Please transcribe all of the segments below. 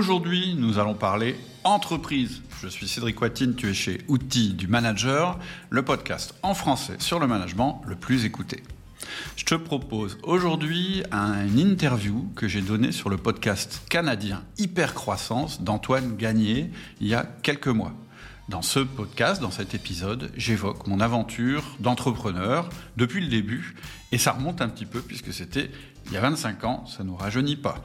Aujourd'hui, nous allons parler entreprise. Je suis Cédric Watine, tu es chez Outils du Manager, le podcast en français sur le management le plus écouté. Je te propose aujourd'hui une interview que j'ai donnée sur le podcast canadien Hypercroissance d'Antoine Gagné il y a quelques mois. Dans ce podcast, dans cet épisode, j'évoque mon aventure d'entrepreneur depuis le début, et ça remonte un petit peu puisque c'était il y a 25 ans, ça nous rajeunit pas.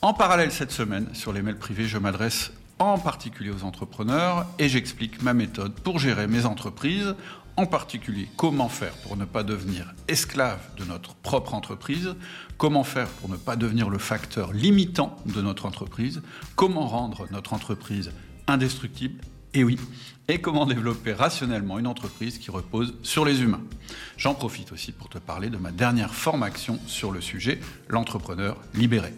En parallèle cette semaine, sur les mails privés, je m'adresse en particulier aux entrepreneurs et j'explique ma méthode pour gérer mes entreprises, en particulier comment faire pour ne pas devenir esclave de notre propre entreprise, comment faire pour ne pas devenir le facteur limitant de notre entreprise, comment rendre notre entreprise indestructible et oui, et comment développer rationnellement une entreprise qui repose sur les humains. J'en profite aussi pour te parler de ma dernière formation sur le sujet, l'entrepreneur libéré.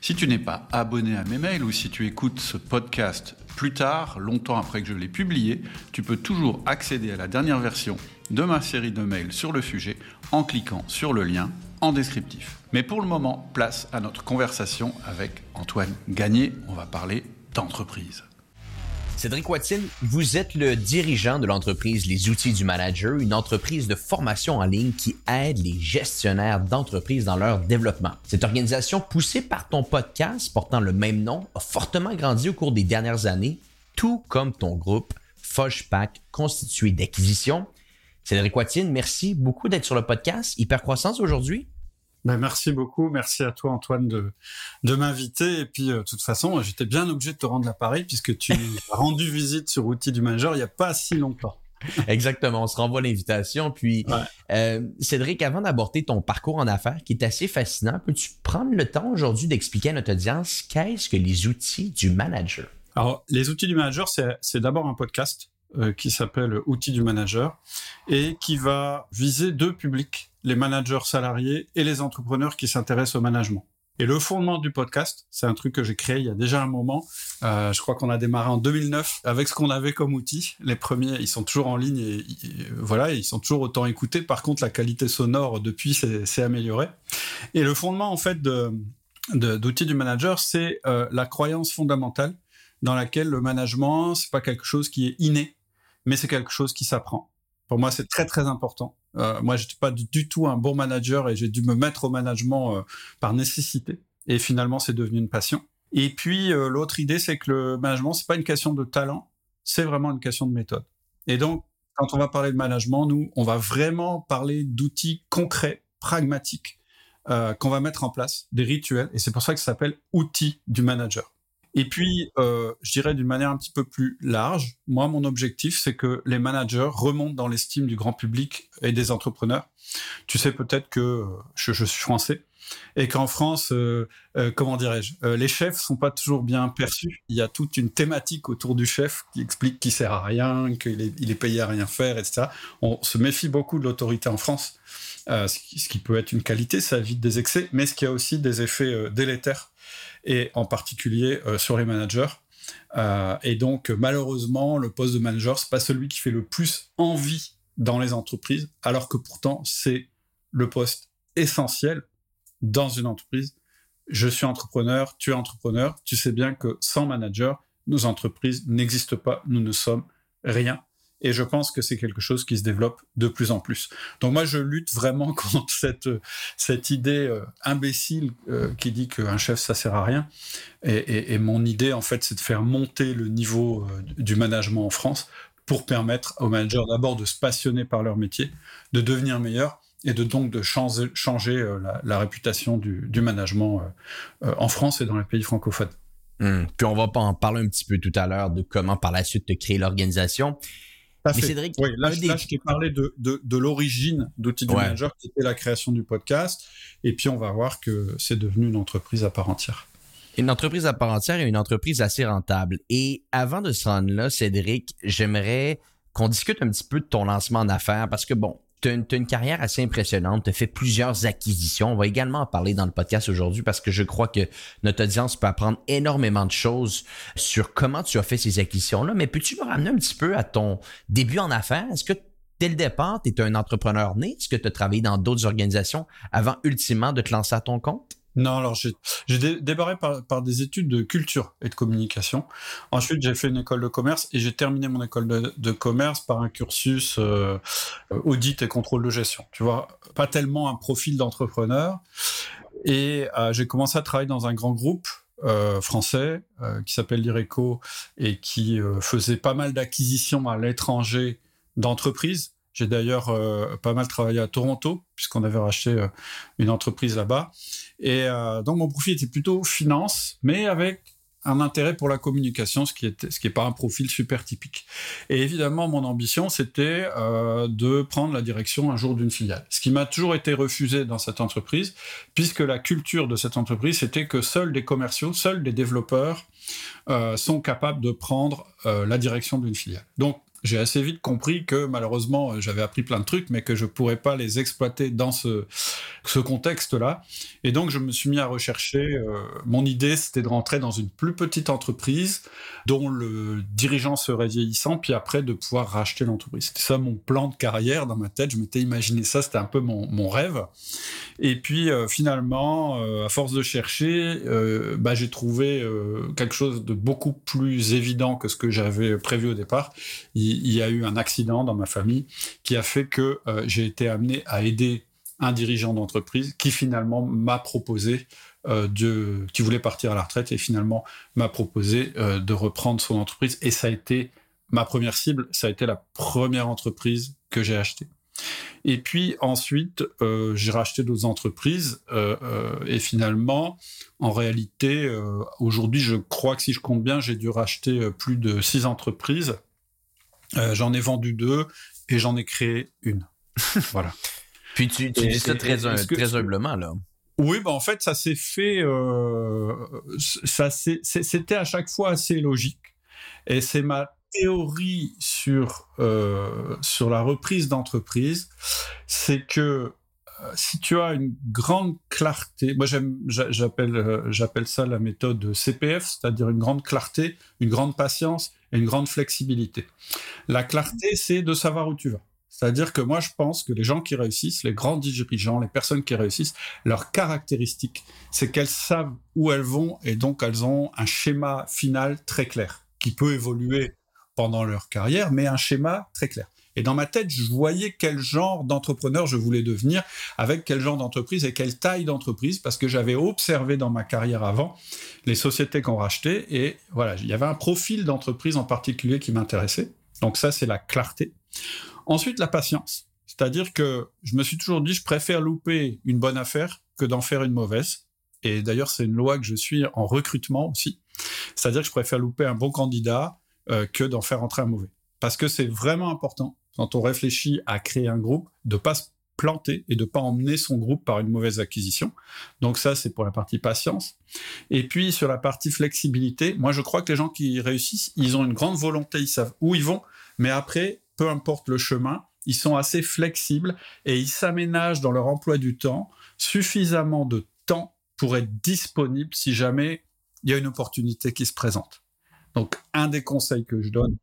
Si tu n'es pas abonné à mes mails ou si tu écoutes ce podcast plus tard, longtemps après que je l'ai publié, tu peux toujours accéder à la dernière version de ma série de mails sur le sujet en cliquant sur le lien en descriptif. Mais pour le moment, place à notre conversation avec Antoine Gagné. On va parler d'entreprise. Cédric Watine, vous êtes le dirigeant de l'entreprise Les Outils du Manager, une entreprise de formation en ligne qui aide les gestionnaires d'entreprises dans leur développement. Cette organisation, poussée par ton podcast portant le même nom, a fortement grandi au cours des dernières années, tout comme ton groupe Foshpack, constitué d'acquisitions. Cédric Watine, merci beaucoup d'être sur le podcast Hypercroissance aujourd'hui? Ben, merci beaucoup. Merci à toi, Antoine, de, de m'inviter. Et puis, euh, de toute façon, j'étais bien obligé de te rendre l'appareil puisque tu as rendu visite sur Outils du Manager il n'y a pas si longtemps. Exactement, on se renvoie l'invitation. Puis, euh, Cédric, avant d'aborder ton parcours en affaires, qui est assez fascinant, peux-tu prendre le temps aujourd'hui d'expliquer à notre audience qu'est-ce que les outils du manager? Alors, les outils du manager, c'est d'abord un podcast euh, qui s'appelle Outils du manager et qui va viser deux publics les managers salariés et les entrepreneurs qui s'intéressent au management. Et le fondement du podcast, c'est un truc que j'ai créé il y a déjà un moment. Euh, je crois qu'on a démarré en 2009 avec ce qu'on avait comme outil. Les premiers, ils sont toujours en ligne et, voilà, ils sont toujours autant écoutés. Par contre, la qualité sonore depuis s'est améliorée. Et le fondement en fait d'outils du manager, c'est euh, la croyance fondamentale dans laquelle le management, c'est pas quelque chose qui est inné, mais c'est quelque chose qui s'apprend. Pour moi, c'est très très important. Euh, moi, j'étais pas du tout un bon manager et j'ai dû me mettre au management euh, par nécessité. Et finalement, c'est devenu une passion. Et puis euh, l'autre idée, c'est que le management, c'est pas une question de talent, c'est vraiment une question de méthode. Et donc, quand on va parler de management, nous, on va vraiment parler d'outils concrets, pragmatiques, euh, qu'on va mettre en place, des rituels. Et c'est pour ça que ça s'appelle outils du manager. Et puis, euh, je dirais d'une manière un petit peu plus large, moi, mon objectif, c'est que les managers remontent dans l'estime du grand public et des entrepreneurs. Tu sais peut-être que euh, je, suis français et qu'en France, euh, euh, comment dirais-je, euh, les chefs sont pas toujours bien perçus. Il y a toute une thématique autour du chef qui explique qu'il sert à rien, qu'il est, payé à rien faire, etc. On se méfie beaucoup de l'autorité en France, ce, qui, peut être une qualité, ça évite des excès, mais ce qui a aussi des effets délétères et en particulier euh, sur les managers. Euh, et donc, malheureusement, le poste de manager, c'est pas celui qui fait le plus envie dans les entreprises, alors que pourtant, c'est le poste essentiel dans une entreprise. Je suis entrepreneur, tu es entrepreneur, tu sais bien que sans manager, nos entreprises n'existent pas, nous ne sommes rien. Et je pense que c'est quelque chose qui se développe de plus en plus. Donc moi, je lutte vraiment contre cette, cette idée euh, imbécile euh, qui dit qu'un chef, ça sert à rien. Et, mon idée, en fait, c'est de faire monter le niveau euh, du management en France pour permettre aux managers d'abord de se passionner par leur métier, de devenir meilleurs et de donc de changer, la, réputation du, management en France et dans les pays francophones. Hum. Puis on va en parler un petit peu tout à l'heure de comment par la suite te créer l'organisation. Mais Cédric, oui, là, des... là, je t'ai parlé de, de, de l'origine d'Outils du ouais. Manager, qui était la création du podcast. Et puis, on va voir que c'est devenu une entreprise à part entière. Une entreprise à part entière et une entreprise assez rentable. Et avant de se rendre là, Cédric, j'aimerais qu'on discute un petit peu de ton lancement en affaires parce que, bon, tu as, une carrière assez impressionnante, tu as fait plusieurs acquisitions. On va également en parler dans le podcast aujourd'hui parce que je crois que notre audience peut apprendre énormément de choses sur comment tu as fait ces acquisitions-là. Mais peux-tu me ramener un petit peu à ton début en affaires? Est-ce que dès le départ, tu un entrepreneur né? Est-ce que tu as travaillé dans d'autres organisations avant ultimement de te lancer à ton compte? Non, alors j'ai débarré par, des études de culture et de communication. Ensuite, j'ai fait une école de commerce et j'ai terminé mon école de, commerce par un cursus euh, audit et contrôle de gestion. Tu vois, pas tellement un profil d'entrepreneur. Et euh, j'ai commencé à travailler dans un grand groupe euh, français qui s'appelle l'IRECO et qui faisait pas mal d'acquisitions à l'étranger d'entreprises j'ai d'ailleurs pas mal travaillé à Toronto, puisqu'on avait racheté une entreprise là-bas. Et euh, donc, mon profil était plutôt finance, mais avec un intérêt pour la communication, ce qui est ce qui est pas un profil super typique. Et évidemment, mon ambition, c'était de prendre la direction un jour d'une filiale. Ce qui m'a toujours été refusé dans cette entreprise, puisque la culture de cette entreprise, c'était que seuls des commerciaux, seuls des développeurs sont capables de prendre la direction d'une filiale. Donc, j'ai assez vite compris que malheureusement, euh, j'avais appris plein de trucs, mais que je pourrais pas les exploiter dans ce, contexte-là. Et donc, je me suis mis à rechercher. Euh, mon idée, c'était de rentrer dans une plus petite entreprise dont le dirigeant serait vieillissant, puis après de pouvoir racheter l'entreprise. C'était ça mon plan de carrière dans ma tête. Je m'étais imaginé ça, c'était un peu mon, rêve. Et puis euh, finalement, à force de chercher, bah, j'ai trouvé quelque chose de beaucoup plus évident que ce que j'avais prévu au départ y a eu un accident dans ma famille qui a fait que euh, j'ai été amené à aider un dirigeant d'entreprise qui finalement m'a proposé euh, de, qui voulait partir à la retraite et finalement m'a proposé euh, de reprendre son entreprise et ça a été ma première cible, ça a été la première entreprise que j'ai achetée. Et puis ensuite, j'ai racheté d'autres entreprises et finalement, en réalité, aujourd'hui, je crois que si je compte bien, j'ai dû racheter plus de six entreprises euh, j'en ai vendu deux et j'en ai créé une. voilà. Puis tu, tu dis ça très, très humblement, là. Oui, bah en fait, ça s'est fait. Euh, ça c'était à chaque fois assez logique. Et c'est ma théorie sur, euh, sur la reprise d'entreprise, c'est que si tu as une grande clarté, moi j'appelle j'appelle ça la méthode CPF, c'est-à-dire une grande clarté, une grande patience une grande flexibilité. La clarté, c'est de savoir où tu vas. C'est-à-dire que moi, je pense que les gens qui réussissent, les grands dirigeants, les personnes qui réussissent, leur caractéristique, c'est qu'elles savent où elles vont et donc elles ont un schéma final très clair qui peut évoluer pendant leur carrière, mais un schéma très clair. Et dans ma tête, je voyais quel genre d'entrepreneur je voulais devenir, avec quel genre d'entreprise et quelle taille d'entreprise, parce que j'avais observé dans ma carrière avant les sociétés qu'on rachetait, et voilà, il y avait un profil d'entreprise en particulier qui m'intéressait. Donc ça, c'est la clarté. Ensuite, la patience. C'est-à-dire que je me suis toujours dit, je préfère louper une bonne affaire que d'en faire une mauvaise. Et d'ailleurs, c'est une loi que je suis en recrutement aussi. C'est-à-dire que je préfère louper un bon candidat euh, que d'en faire entrer un mauvais. Parce que c'est vraiment important quand on réfléchit à créer un groupe, de pas se planter et de pas emmener son groupe par une mauvaise acquisition. Donc ça, c'est pour la partie patience. Et puis sur la partie flexibilité, moi je crois que les gens qui réussissent, ils ont une grande volonté, ils savent où ils vont, mais après, peu importe le chemin, ils sont assez flexibles et ils s'aménagent dans leur emploi du temps suffisamment de temps pour être disponibles si jamais il y a une opportunité qui se présente. Donc un des conseils que je donne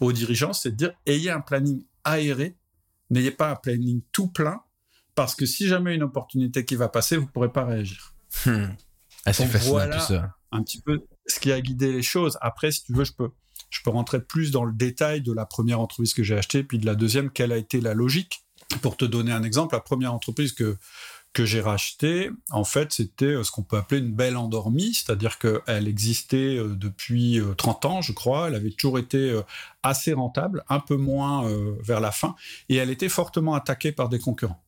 aux dirigeants, c'est de dire ayez un planning aéré, n'ayez pas un planning tout plein, parce que si jamais une opportunité qui va passer, vous ne pourrez pas réagir. Hmm. Assez fascinant voilà tout ça. Un petit peu ce qui a guidé les choses. Après, si tu veux, je peux, je peux rentrer plus dans le détail de la première entreprise que j'ai achetée, puis de la deuxième, quelle a été la logique. Pour te donner un exemple, la première entreprise que, que j'ai racheté, en fait, c'était euh, ce qu'on peut appeler une belle endormie, c'est-à-dire qu'elle existait euh, depuis 30 euh, ans, je crois. Elle avait toujours été assez rentable, un peu moins vers la fin, et elle était fortement attaquée par des concurrents.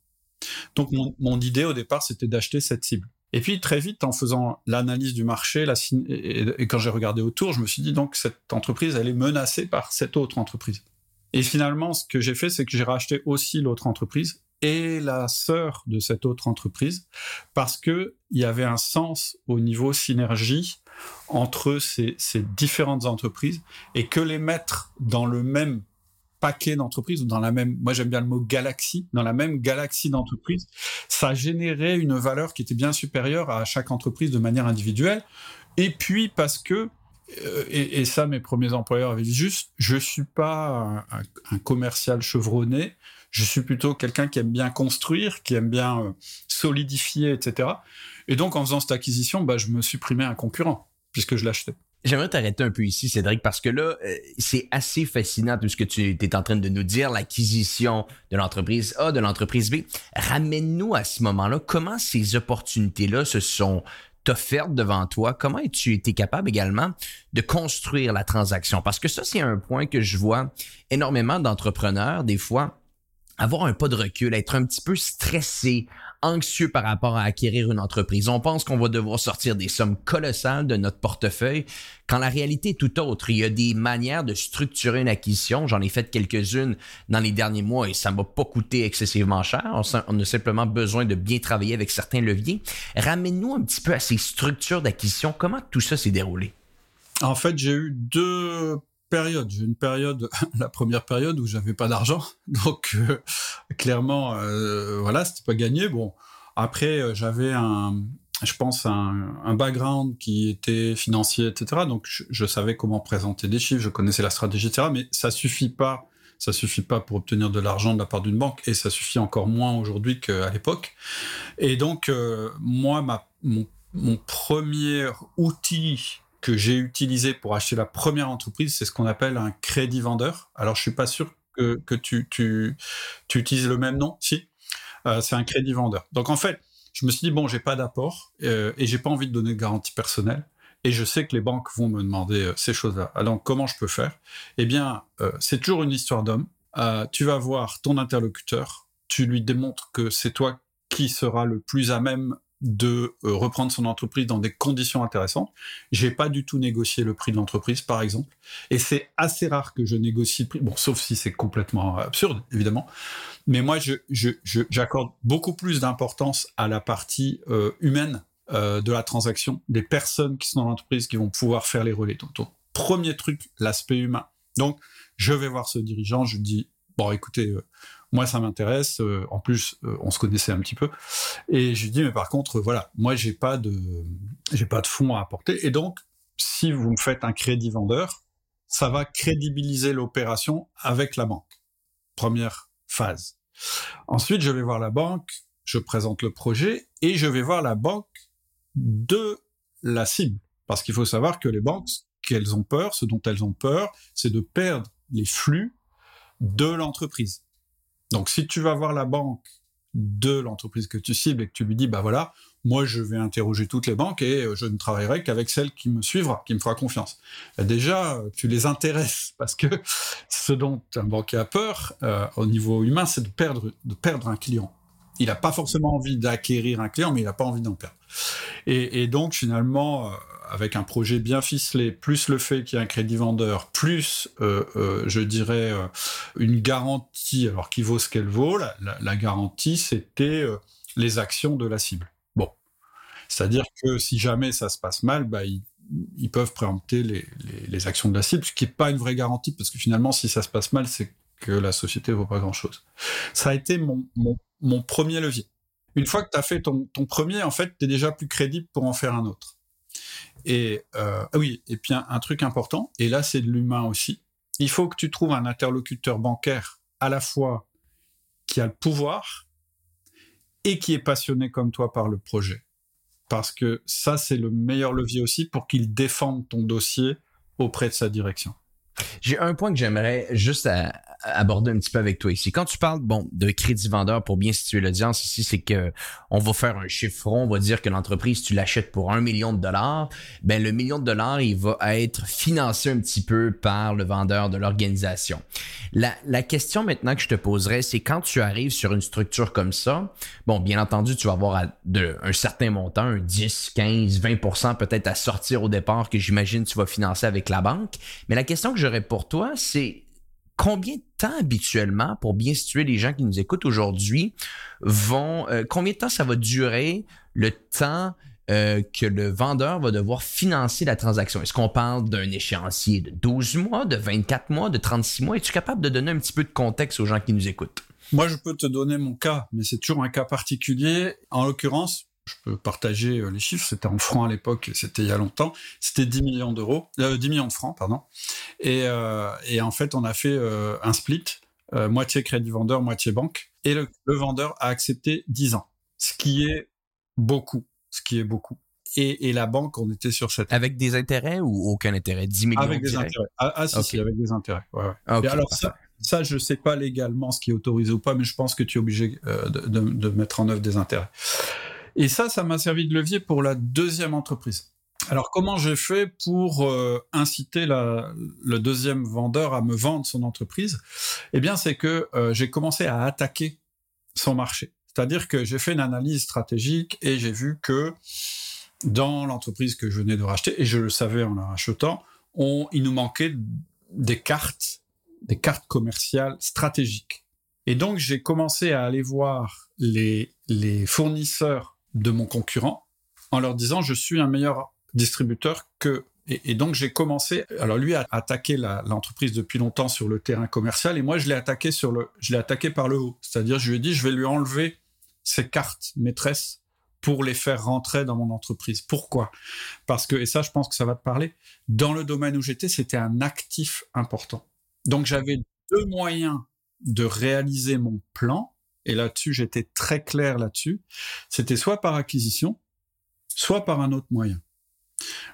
Donc, mon, idée au départ, c'était d'acheter cette cible. Et puis très vite, en faisant l'analyse du marché, la, et, quand j'ai regardé autour, je me suis dit donc cette entreprise, elle est menacée par cette autre entreprise. Et finalement, ce que j'ai fait, c'est que j'ai racheté aussi l'autre entreprise et la sœur de cette autre entreprise parce que il y avait un sens au niveau synergie entre ces, différentes entreprises et que les mettre dans le même paquet d'entreprises ou dans la même, moi j'aime bien le mot galaxie, dans la même galaxie d'entreprises, ça générait une valeur qui était bien supérieure à chaque entreprise de manière individuelle. Et puis parce que euh, et, ça, mes premiers employeurs avaient dit juste, je suis pas un, commercial chevronné, je suis plutôt quelqu'un qui aime bien construire, qui aime bien euh, solidifier, etc. Et donc, en faisant cette acquisition, bah, je me supprimais un concurrent, puisque je l'achetais. J'aimerais t'arrêter un peu ici, Cédric, parce que là, euh, c'est assez fascinant tout ce que tu es en train de nous dire, l'acquisition de l'entreprise A, de l'entreprise B. Ramène-nous à ce moment-là, comment ces opportunités-là se sont offertes devant toi? Comment as-tu été capable également de construire la transaction? Parce que ça, c'est un point que je vois énormément d'entrepreneurs, des fois, avoir un pas de recul, être un petit peu stressé, anxieux par rapport à acquérir une entreprise. On pense qu'on va devoir sortir des sommes colossales de notre portefeuille, quand la réalité est tout autre. Il y a des manières de structurer une acquisition. J'en ai fait quelques-unes dans les derniers mois et ça m'a pas coûté excessivement cher. On a simplement besoin de bien travailler avec certains leviers. Ramène-nous un petit peu à ces structures d'acquisition. Comment tout ça s'est déroulé? En fait, j'ai eu deux période. J'ai une période, la première période où j'avais pas d'argent, donc euh, clairement, euh, voilà, c'était pas gagné. Bon, après, euh, j'avais un, je pense, un, un, background qui était financier, etc. Donc, je, savais comment présenter des chiffres, je connaissais la stratégie, etc. Mais ça suffit pas. Ça suffit pas pour obtenir de l'argent de la part d'une banque et ça suffit encore moins aujourd'hui qu'à l'époque. Et donc, moi, ma, mon premier outil que j'ai utilisé pour acheter la première entreprise, c'est ce qu'on appelle un crédit vendeur. Alors, je suis pas sûr que, tu, utilises le même nom. Si, euh, c'est un crédit vendeur. Donc, en fait, je me suis dit, bon, j'ai pas d'apport euh, et j'ai pas envie de donner de garantie personnelle. Et je sais que les banques vont me demander euh, ces choses-là. Alors, comment je peux faire? Eh bien, euh, c'est toujours une histoire d'homme. tu vas voir ton interlocuteur, tu lui démontres que c'est toi qui sera le plus à même de euh, reprendre son entreprise dans des conditions intéressantes. J'ai pas du tout négocié le prix de l'entreprise, par exemple, et c'est assez rare que je négocie le prix. Bon, sauf si c'est complètement absurde, évidemment. Mais moi, je, j'accorde beaucoup plus d'importance à la partie euh, humaine euh, de la transaction, des personnes qui sont dans l'entreprise qui vont pouvoir faire les relais. Donc, premier truc, l'aspect humain. Donc, je vais voir ce dirigeant, je dis bon, écoutez moi, ça m'intéresse. Euh, en plus, euh, on se connaissait un petit peu. Et je lui dis, mais par contre, voilà, moi, j'ai pas de, j'ai pas de fonds à apporter. Et donc, si vous me faites un crédit vendeur, ça va crédibiliser l'opération avec la banque. Première phase. Ensuite, je vais voir la banque, je présente le projet et je vais voir la banque de la cible. Parce qu'il faut savoir que les banques, qu'elles ont peur, ce dont elles ont peur, c'est de perdre les flux de l'entreprise. Donc, si tu vas voir la banque de l'entreprise que tu cibles et que tu lui dis, bah voilà, moi je vais interroger toutes les banques et euh, je ne travaillerai qu'avec celle qui me suivra, qui me fera confiance. Bah, déjà, euh, tu les intéresses parce que ce dont un banquier a peur euh, au niveau humain, c'est de perdre, de perdre un client. Il n'a pas forcément envie d'acquérir un client, mais il n'a pas envie d'en perdre. Et, donc finalement, avec un projet bien ficelé, plus le fait qu'il y ait un crédit vendeur, plus, euh, euh, je dirais, euh, une garantie, alors qui vaut ce qu'elle vaut, la, garantie, c'était les actions de la cible. Bon. C'est-à-dire que si jamais ça se passe mal, bah, ils, peuvent préempter les, actions de la cible, ce qui n'est pas une vraie garantie, parce que finalement, si ça se passe mal, c'est que la société ne vaut pas grand-chose. Ça a été mon, mon, mon, premier levier. Une fois que tu as fait ton, premier, en fait, tu es déjà plus crédible pour en faire un autre. Et euh, oui, et puis un, truc important, et là c'est de l'humain aussi. Il faut que tu trouves un interlocuteur bancaire à la fois qui a le pouvoir et qui est passionné comme toi par le projet. Parce que ça, c'est le meilleur levier aussi pour qu'il défende ton dossier auprès de sa direction. J'ai un point que j'aimerais juste aborder un petit peu avec toi ici. Quand tu parles bon de crédit vendeur pour bien situer l'audience ici, c'est que on va faire un chiffron, on va dire que l'entreprise tu l'achètes pour un million de dollars, ben le million de dollars il va être financé un petit peu par le vendeur de l'organisation. La, question maintenant que je te poserais, c'est quand tu arrives sur une structure comme ça, bon bien entendu tu vas avoir de, un certain montant, un 10, 15, 20% peut-être à sortir au départ que j'imagine tu vas financer avec la banque, mais la question que j'aurais pour toi c'est combien de temps habituellement, pour bien situer les gens qui nous écoutent aujourd'hui, vont, euh, combien de temps ça va durer le temps euh, que le vendeur va devoir financer la transaction? Est-ce qu'on parle d'un échéancier de 12 mois, de 24 mois, de 36 mois? Es-tu capable de donner un petit peu de contexte aux gens qui nous écoutent? Moi, je peux te donner mon cas, mais c'est toujours un cas particulier. En l'occurrence, je peux partager euh, les chiffres, c'était en francs à l'époque, c'était il y a longtemps, c'était 10 millions d'euros, 10 millions de francs, pardon. Et, et, en fait, on a fait un split, moitié crédit vendeur, moitié banque, et le, le vendeur a accepté 10 ans, ce qui est beaucoup, ce qui est beaucoup et, la banque, on était sur cette. Avec des intérêts ou aucun intérêt? 10 millions Avec des intérêts. Ah, ah si, si, avec des intérêts. Ouais, ouais. alors, ça, ça, je ne sais pas légalement ce qui est autorisé ou pas, mais je pense que tu es obligé euh, de, mettre en œuvre des intérêts. Et ça, ça m'a servi de levier pour la deuxième entreprise. Alors, comment j'ai fait pour euh, inciter le deuxième vendeur à me vendre son entreprise? Eh bien, c'est que euh, j'ai commencé à attaquer son marché. C'est-à-dire que j'ai fait une analyse stratégique et j'ai vu que dans l'entreprise que je venais de racheter, et je le savais en la rachetant, il nous manquait des cartes, des cartes commerciales stratégiques. Et donc, j'ai commencé à aller voir les fournisseurs de mon concurrent en leur disant, je suis un meilleur distributeur que et, donc j'ai commencé. Alors lui a attaqué l'entreprise depuis longtemps sur le terrain commercial et moi je l'ai attaqué sur le, je l'ai attaqué par le haut. C'est-à-dire je lui ai dit je vais lui enlever ses cartes maîtresses pour les faire rentrer dans mon entreprise. Pourquoi? Parce que, et ça je pense que ça va te parler, dans le domaine où j'étais, c'était un actif important. Donc j'avais deux moyens de réaliser mon plan, et là-dessus j'étais très clair là-dessus, c'était soit par acquisition, soit par un autre moyen.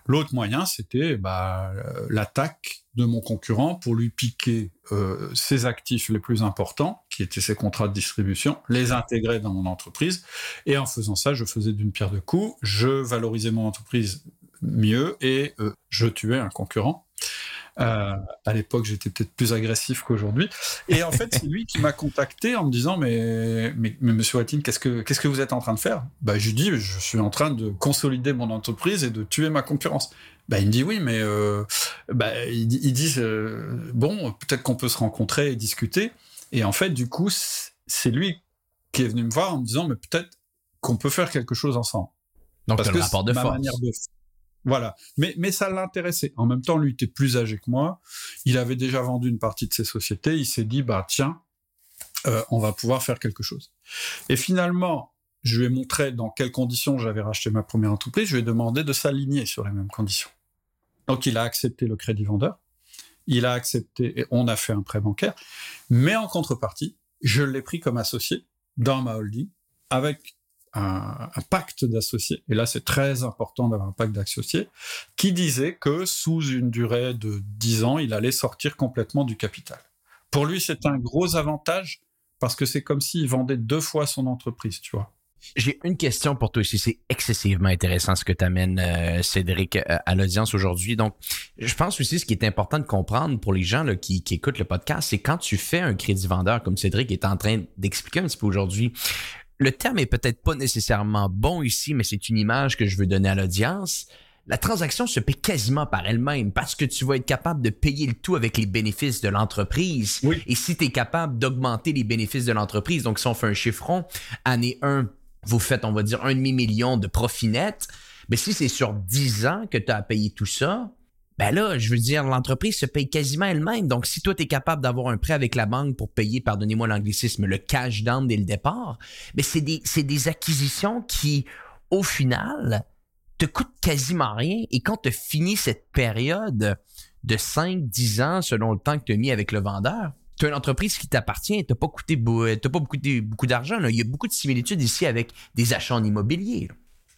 L'autre moyen, c'était bah, euh, l'attaque de mon concurrent pour lui piquer euh, ses actifs les plus importants, qui étaient ses contrats de distribution, les intégrer dans mon entreprise. Et en faisant ça, je faisais d'une pierre deux coups, je valorisais mon entreprise mieux et euh, je tuais un concurrent. Euh, à l'époque, j'étais peut-être plus agressif qu'aujourd'hui. Et en fait, c'est lui qui m'a contacté en me disant Mais, mais, monsieur Watine, qu'est-ce que, qu'est-ce que vous êtes en train de faire? Bah, Je lui dis Je suis en train de consolider mon entreprise et de tuer ma concurrence. Bah, il me dit Oui, mais euh, bah, ils, disent euh, Bon, peut-être qu'on peut se rencontrer et discuter. Et en fait, du coup, c'est lui qui est venu me voir en me disant Mais peut-être qu'on peut faire quelque chose ensemble. Donc, Parce que rapport de force. Voilà. Mais, mais ça l'intéressait. En même temps, lui était plus âgé que moi. Il avait déjà vendu une partie de ses sociétés. Il s'est dit, bah, tiens, euh, on va pouvoir faire quelque chose. Et finalement, je lui ai montré dans quelles conditions j'avais racheté ma première entreprise. Je lui ai demandé de s'aligner sur les mêmes conditions. Donc, il a accepté le crédit vendeur. Il a accepté, et on a fait un prêt bancaire. Mais en contrepartie, je l'ai pris comme associé dans ma holding avec un, pacte d'associés, et là c'est très important d'avoir un pacte d'associés, qui disait que sous une durée de 10 ans, il allait sortir complètement du capital. Pour lui, c'est un gros avantage parce que c'est comme s'il vendait deux fois son entreprise, tu vois. J'ai une question pour toi aussi. C'est excessivement intéressant ce que tu amènes, euh, Cédric, euh, à l'audience aujourd'hui. Donc, je pense aussi ce qui est important de comprendre pour les gens là, qui, écoutent le podcast, c'est quand tu fais un crédit vendeur, comme Cédric est en train d'expliquer un petit peu aujourd'hui, le terme est peut-être pas nécessairement bon ici, mais c'est une image que je veux donner à l'audience. La transaction se paie quasiment par elle-même parce que tu vas être capable de payer le tout avec les bénéfices de l'entreprise. Et si tu es capable d'augmenter les bénéfices de l'entreprise, donc si on fait un chiffron, année 1, vous faites, on va dire, un demi-million de profit net, mais si c'est sur 10 ans que tu as à payer tout ça, ben là, je veux dire, l'entreprise se paye quasiment elle-même. Donc, si toi, tu es capable d'avoir un prêt avec la banque pour payer, pardonnez-moi l'anglicisme, le cash down dès le départ, mais c'est des, des acquisitions qui, au final, te coûtent quasiment rien. Et quand tu finis cette période de 5-10 ans, selon le temps que tu as mis avec le vendeur, tu as une entreprise qui t'appartient, tu n'as pas coûté, pas beaucoup, beaucoup d'argent. Il y a beaucoup de similitudes ici avec des achats en immobilier.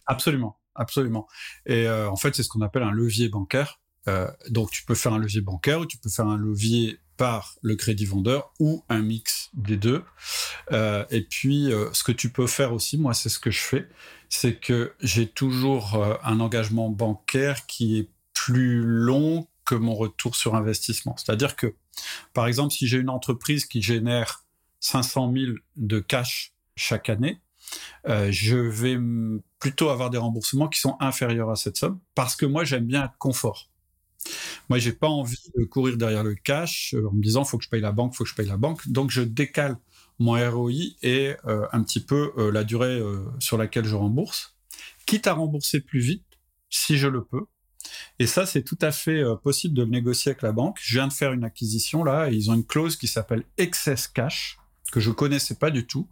Absolument, absolument. Et euh, en fait, c'est ce qu'on appelle un levier bancaire. Euh, donc tu peux faire un levier bancaire ou tu peux faire un levier par le crédit vendeur ou un mix des deux. Euh, et puis euh, ce que tu peux faire aussi, moi c'est ce que je fais, c'est que j'ai toujours un engagement bancaire qui est plus long que mon retour sur investissement. C'est-à-dire que, par exemple, si j'ai une entreprise qui génère 500 000 de cash chaque année, je vais plutôt avoir des remboursements qui sont inférieurs à cette somme parce que moi j'aime bien être confort. Moi, j'ai pas envie de courir derrière le cash euh, en me disant faut que je paye la banque, faut que je paye la banque. Donc, je décale mon ROI et euh, un petit peu euh, la durée sur laquelle je rembourse, quitte à rembourser plus vite si je le peux. Et ça, c'est tout à fait possible de le négocier avec la banque. Je viens de faire une acquisition là, et ils ont une clause qui s'appelle excess cash que je connaissais pas du tout.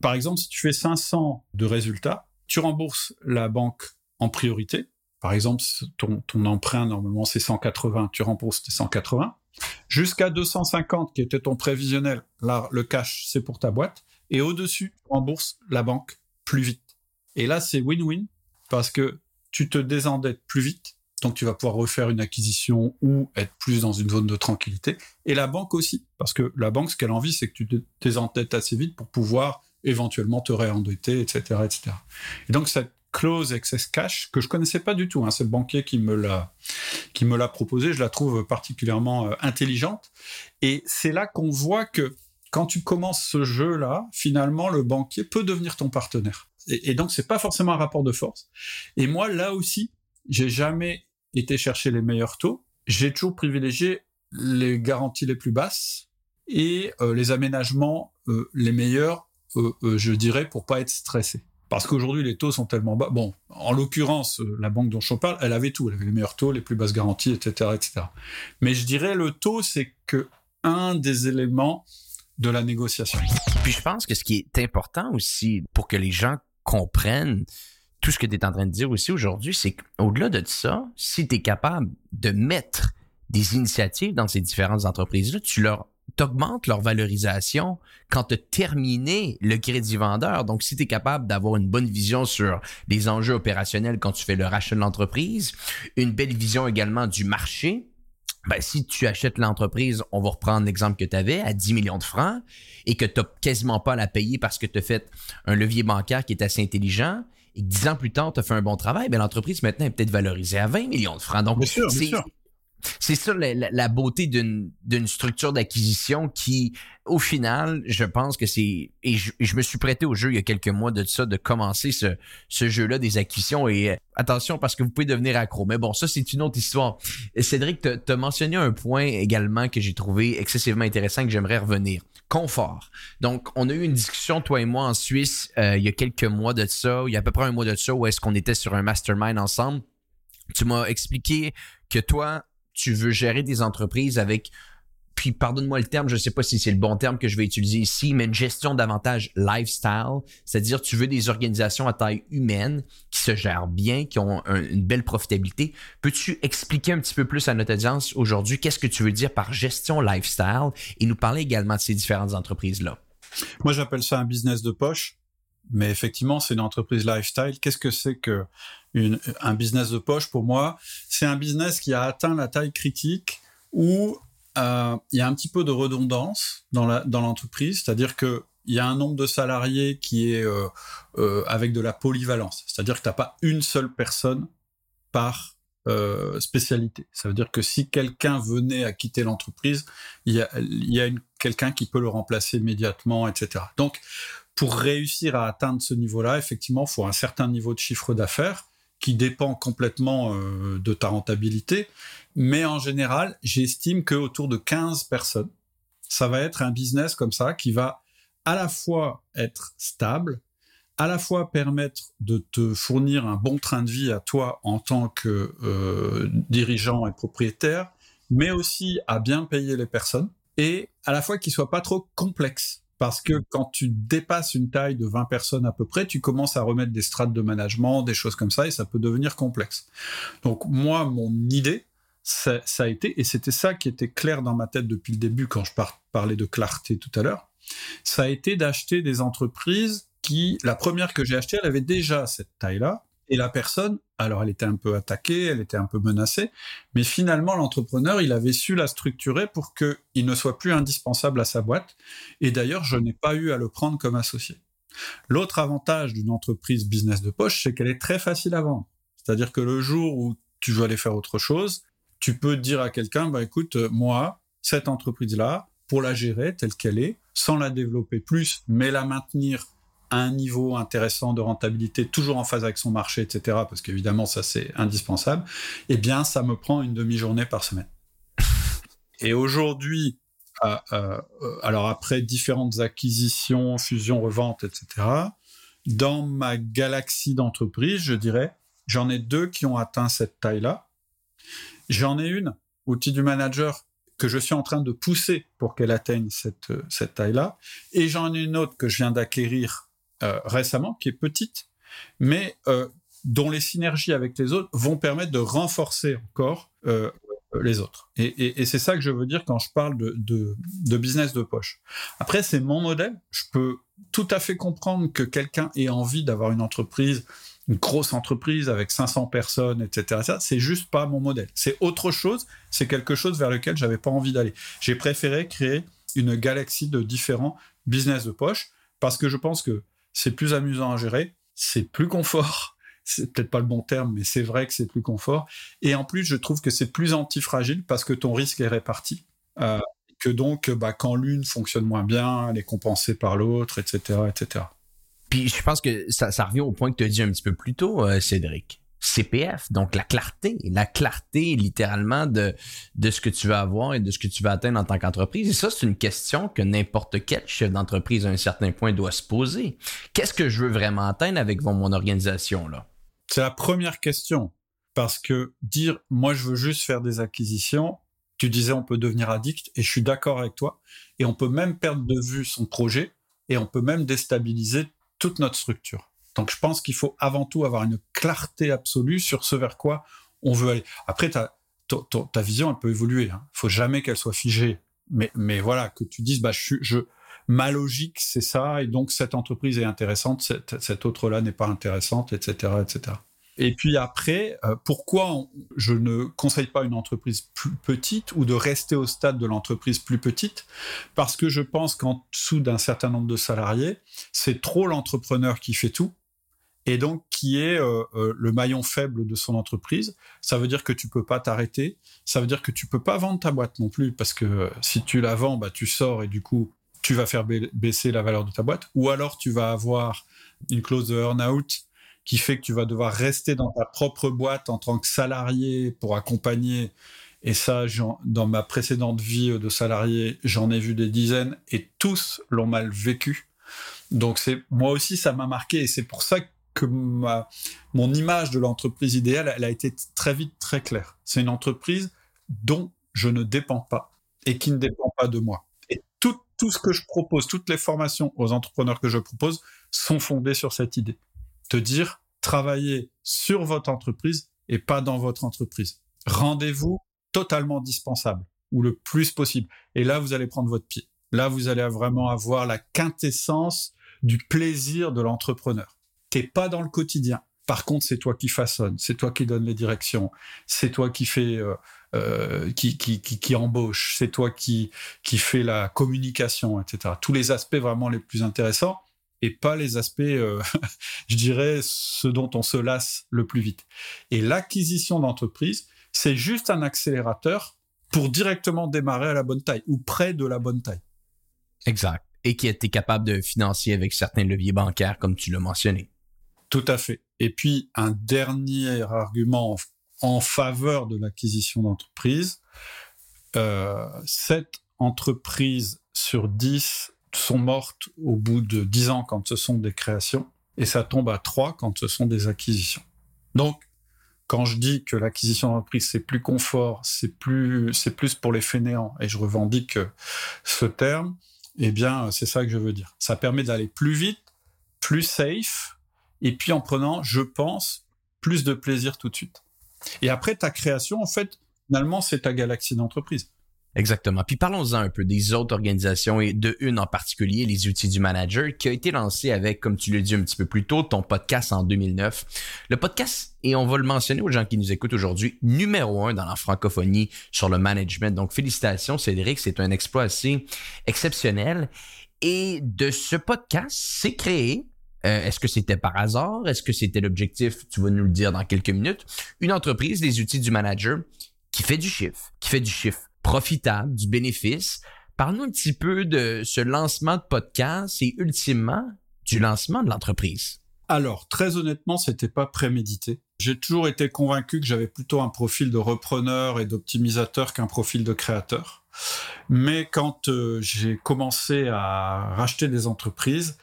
Par exemple, si tu fais 500 de résultats, tu rembourses la banque en priorité. Par exemple, ton, emprunt, normalement, c'est 180, tu rembourses tes 180. Jusqu'à 250, qui était ton prévisionnel, là, le cash, c'est pour ta boîte. Et au-dessus, tu rembourses la banque plus vite. Et là, c'est win-win, parce que tu te désendettes plus vite, donc tu vas pouvoir refaire une acquisition ou être plus dans une zone de tranquillité. Et la banque aussi, parce que la banque, ce qu'elle envie, c'est que tu te désendettes assez vite pour pouvoir éventuellement te réendetter, etc., etc. Et donc cette clause excess cash que je connaissais pas du tout, hein, c'est le banquier qui me l'a proposé, je la trouve particulièrement euh, intelligente. Et c'est là qu'on voit que quand tu commences ce jeu-là, finalement, le banquier peut devenir ton partenaire. Et, donc, c'est pas forcément un rapport de force. Et moi, là aussi, j'ai jamais été chercher les meilleurs taux. J'ai toujours privilégié les garanties les plus basses et euh, les aménagements euh, les meilleurs, je dirais, pour pas être stressé. Parce qu'aujourd'hui, les taux sont tellement bas. Bon, en l'occurrence, la banque dont je parle, elle avait tout. Elle avait les meilleurs taux, les plus basses garanties, etc., etc. Mais je dirais le taux, c'est que un des éléments de la négociation. Puis je pense que ce qui est important aussi pour que les gens comprennent tout ce que tu es en train de dire aussi aujourd'hui, c'est qu'au-delà de ça, si tu es capable de mettre des initiatives dans ces différentes entreprises-là, tu leur augmentes leur valorisation quand tu as terminé le crédit vendeur. Donc, si tu es capable d'avoir une bonne vision sur les enjeux opérationnels quand tu fais le rachat de l'entreprise, une belle vision également du marché, ben, si tu achètes l'entreprise, on va reprendre l'exemple que tu avais, à 10 millions de francs, et que tu n'as quasiment pas à la payer parce que tu as fait un levier bancaire qui est assez intelligent, et que dix ans plus tard, tu as fait un bon travail, ben, l'entreprise maintenant est peut-être valorisée à 20 millions de francs. Donc, bien sûr, bien sûr. C'est ça la, beauté d'une structure d'acquisition qui, au final, je pense que c'est... Et je, me suis prêté au jeu il y a quelques mois de ça, de commencer ce, ce jeu-là des acquisitions. Et euh, attention, parce que vous pouvez devenir accro. Mais bon, ça, c'est une autre histoire. Cédric, tu as mentionné un point également que j'ai trouvé excessivement intéressant que j'aimerais revenir. Confort. Donc, on a eu une discussion, toi et moi, en Suisse, euh, il y a quelques mois de ça, il y a à peu près un mois de ça, où est-ce qu'on était sur un mastermind ensemble. Tu m'as expliqué que toi, tu veux gérer des entreprises avec puis pardonne-moi le terme, je ne sais pas si c'est le bon terme que je vais utiliser ici, mais une gestion davantage lifestyle, c'est-à-dire tu veux des organisations à taille humaine qui se gèrent bien, qui ont une belle profitabilité. Peux-tu expliquer un petit peu plus à notre audience aujourd'hui qu'est-ce que tu veux dire par gestion lifestyle et nous parler également de ces différentes entreprises-là? Moi, j'appelle ça un business de poche, mais effectivement, c'est une entreprise lifestyle. Qu'est-ce que c'est que un business de poche pour moi, c'est un business qui a atteint la taille critique où euh, il y a un petit peu de redondance dans l'entreprise, dans c'est-à-dire que il y a un nombre de salariés qui est euh, euh, avec de la polyvalence, c'est-à-dire que tu n'as pas une seule personne par spécialité. Ça veut dire que si quelqu'un venait à quitter l'entreprise, il y a, y a quelqu'un qui peut le remplacer immédiatement, etc. Donc, pour réussir à atteindre ce niveau-là, effectivement, il faut un certain niveau de chiffre d'affaires qui dépend complètement euh, de ta rentabilité. Mais en général, j'estime qu'autour de 15 personnes, ça va être un business comme ça qui va à la fois être stable, à la fois permettre de te fournir un bon train de vie à toi en tant que euh, dirigeant et propriétaire, mais aussi à bien payer les personnes et à la fois qu'il soit pas trop complexe. Parce que quand tu dépasses une taille de 20 personnes à peu près, tu commences à remettre des strates de management, des choses comme ça, et ça peut devenir complexe. Donc moi, mon idée, ça, a été, et c'était ça qui était clair dans ma tête depuis le début quand je parlais de clarté tout à l'heure, ça a été d'acheter des entreprises qui, la première que j'ai achetée, elle avait déjà cette taille-là, et la personne, alors elle était un peu attaquée, elle était un peu menacée, mais finalement l'entrepreneur, il avait su la structurer pour qu'il ne soit plus indispensable à sa boîte. Et d'ailleurs, je n'ai pas eu à le prendre comme associé. L'autre avantage d'une entreprise business de poche, c'est qu'elle est très facile à vendre. C'est-à-dire que le jour où tu veux aller faire autre chose, tu peux dire à quelqu'un, bah écoute, euh, moi, cette entreprise-là, pour la gérer telle qu'elle est, sans la développer plus, mais la maintenir un niveau intéressant de rentabilité, toujours en phase avec son marché, etc., parce qu'évidemment, ça c'est indispensable, eh bien, ça me prend une demi-journée par semaine. Et aujourd'hui, euh, euh, alors après différentes acquisitions, fusions, reventes, etc., dans ma galaxie d'entreprises, je dirais, j'en ai deux qui ont atteint cette taille-là. J'en ai une, outil du manager, que je suis en train de pousser pour qu'elle atteigne cette, cette taille-là. Et j'en ai une autre que je viens d'acquérir euh, récemment, qui est petite, mais euh, dont les synergies avec les autres vont permettre de renforcer encore euh, les autres. Et, c'est ça que je veux dire quand je parle de, de business de poche. Après, c'est mon modèle. Je peux tout à fait comprendre que quelqu'un ait envie d'avoir une entreprise une grosse entreprise avec 500 personnes, etc. Ça, c'est juste pas mon modèle. C'est autre chose. C'est quelque chose vers lequel j'avais pas envie d'aller. J'ai préféré créer une galaxie de différents business de poche parce que je pense que c'est plus amusant à gérer, c'est plus confort. C'est peut-être pas le bon terme, mais c'est vrai que c'est plus confort. Et en plus, je trouve que c'est plus antifragile parce que ton risque est réparti. Euh, que donc, bah, quand l'une fonctionne moins bien, elle est compensée par l'autre, etc., etc. Puis je pense que ça, ça revient au point que tu as dit un petit peu plus tôt, euh, Cédric. CPF, donc la clarté, la clarté littéralement de, ce que tu vas avoir et de ce que tu vas atteindre en tant qu'entreprise. Et ça, c'est une question que n'importe quel chef d'entreprise à un certain point doit se poser. Qu'est-ce que je veux vraiment atteindre avec mon organisation là? C'est la première question. Parce que dire, moi, je veux juste faire des acquisitions, tu disais, on peut devenir addict, et je suis d'accord avec toi, et on peut même perdre de vue son projet, et on peut même déstabiliser toute notre structure. Donc je pense qu'il faut avant tout avoir une clarté absolue sur ce vers quoi on veut aller. Après, ta, vision, elle peut évoluer. Il hein. faut jamais qu'elle soit figée. Mais, voilà, que tu dises, bah, je, ma logique, c'est ça, et donc cette entreprise est intéressante, cette, cette autre-là n'est pas intéressante, etc., etc. Et puis après, euh, pourquoi je ne conseille pas une entreprise plus petite ou de rester au stade de l'entreprise plus petite? Parce que je pense qu'en dessous d'un certain nombre de salariés, c'est trop l'entrepreneur qui fait tout et donc qui est euh, euh, le maillon faible de son entreprise. Ça veut dire que tu peux pas t'arrêter. Ça veut dire que tu peux pas vendre ta boîte non plus parce que si tu la vends, bah tu sors et du coup tu vas faire baisser la valeur de ta boîte. Ou alors tu vas avoir une clause de earn-out qui fait que tu vas devoir rester dans ta propre boîte en tant que salarié pour accompagner. Et ça, dans ma précédente vie de salarié, j'en ai vu des dizaines et tous l'ont mal vécu. Donc moi aussi ça m'a marqué et c'est pour ça que ma, mon image de l'entreprise idéale, elle a été très vite très claire. C'est une entreprise dont je ne dépends pas et qui ne dépend pas de moi. Et tout, tout ce que je propose, toutes les formations aux entrepreneurs que je propose sont fondées sur cette idée te dire travaillez sur votre entreprise et pas dans votre entreprise. Rendez-vous totalement indispensable ou le plus possible. Et là, vous allez prendre votre pied. Là, vous allez vraiment avoir la quintessence du plaisir de l'entrepreneur. T'es pas dans le quotidien. Par contre, c'est toi qui façonne, c'est toi qui donne les directions, c'est toi qui fait, euh, euh, qui, embauche, c'est toi qui, qui fait la communication, etc. Tous les aspects vraiment les plus intéressants et pas les aspects, euh, je dirais, ce dont on se lasse le plus vite. Et l'acquisition d'entreprise, c'est juste un accélérateur pour directement démarrer à la bonne taille ou près de la bonne taille. Exact. Et qui été capable de financer avec certains leviers bancaires, comme tu l'as mentionné. Tout à fait. Et puis, un dernier argument en, faveur de l'acquisition d'entreprise, euh, cette entreprise sur 10 sont mortes au bout de 10 ans quand ce sont des créations, et ça tombe à 3 quand ce sont des acquisitions. Donc, quand je dis que l'acquisition d'entreprise, c'est plus confort, c'est plus, c'est plus pour les fainéants, et je revendique ce terme, eh bien, c'est ça que je veux dire. Ça permet d'aller plus vite, plus safe, et puis en prenant, je pense, plus de plaisir tout de suite. Et après, ta création, en fait, finalement, c'est ta galaxie d'entreprise. Exactement. Puis parlons-en un peu des autres organisations et de une en particulier, les outils du manager, qui a été lancé avec, comme tu l'as dit un petit peu plus tôt, ton podcast en 2009. Le podcast, et on va le mentionner aux gens qui nous écoutent aujourd'hui, numéro un dans la francophonie sur le management. Donc félicitations Cédric, c'est un exploit assez exceptionnel. Et de ce podcast, c'est créé euh, Est-ce que c'était par hasard? Est-ce que c'était l'objectif? Tu vas nous le dire dans quelques minutes. Une entreprise, des outils du manager, qui fait du chiffre, qui fait du chiffre profitable, du bénéfice. Parle-nous un petit peu de ce lancement de podcast et ultimement du lancement de l'entreprise. Alors, très honnêtement, c'était pas prémédité. J'ai toujours été convaincu que j'avais plutôt un profil de repreneur et d'optimisateur qu'un profil de créateur. Mais quand euh, j'ai commencé à racheter des entreprises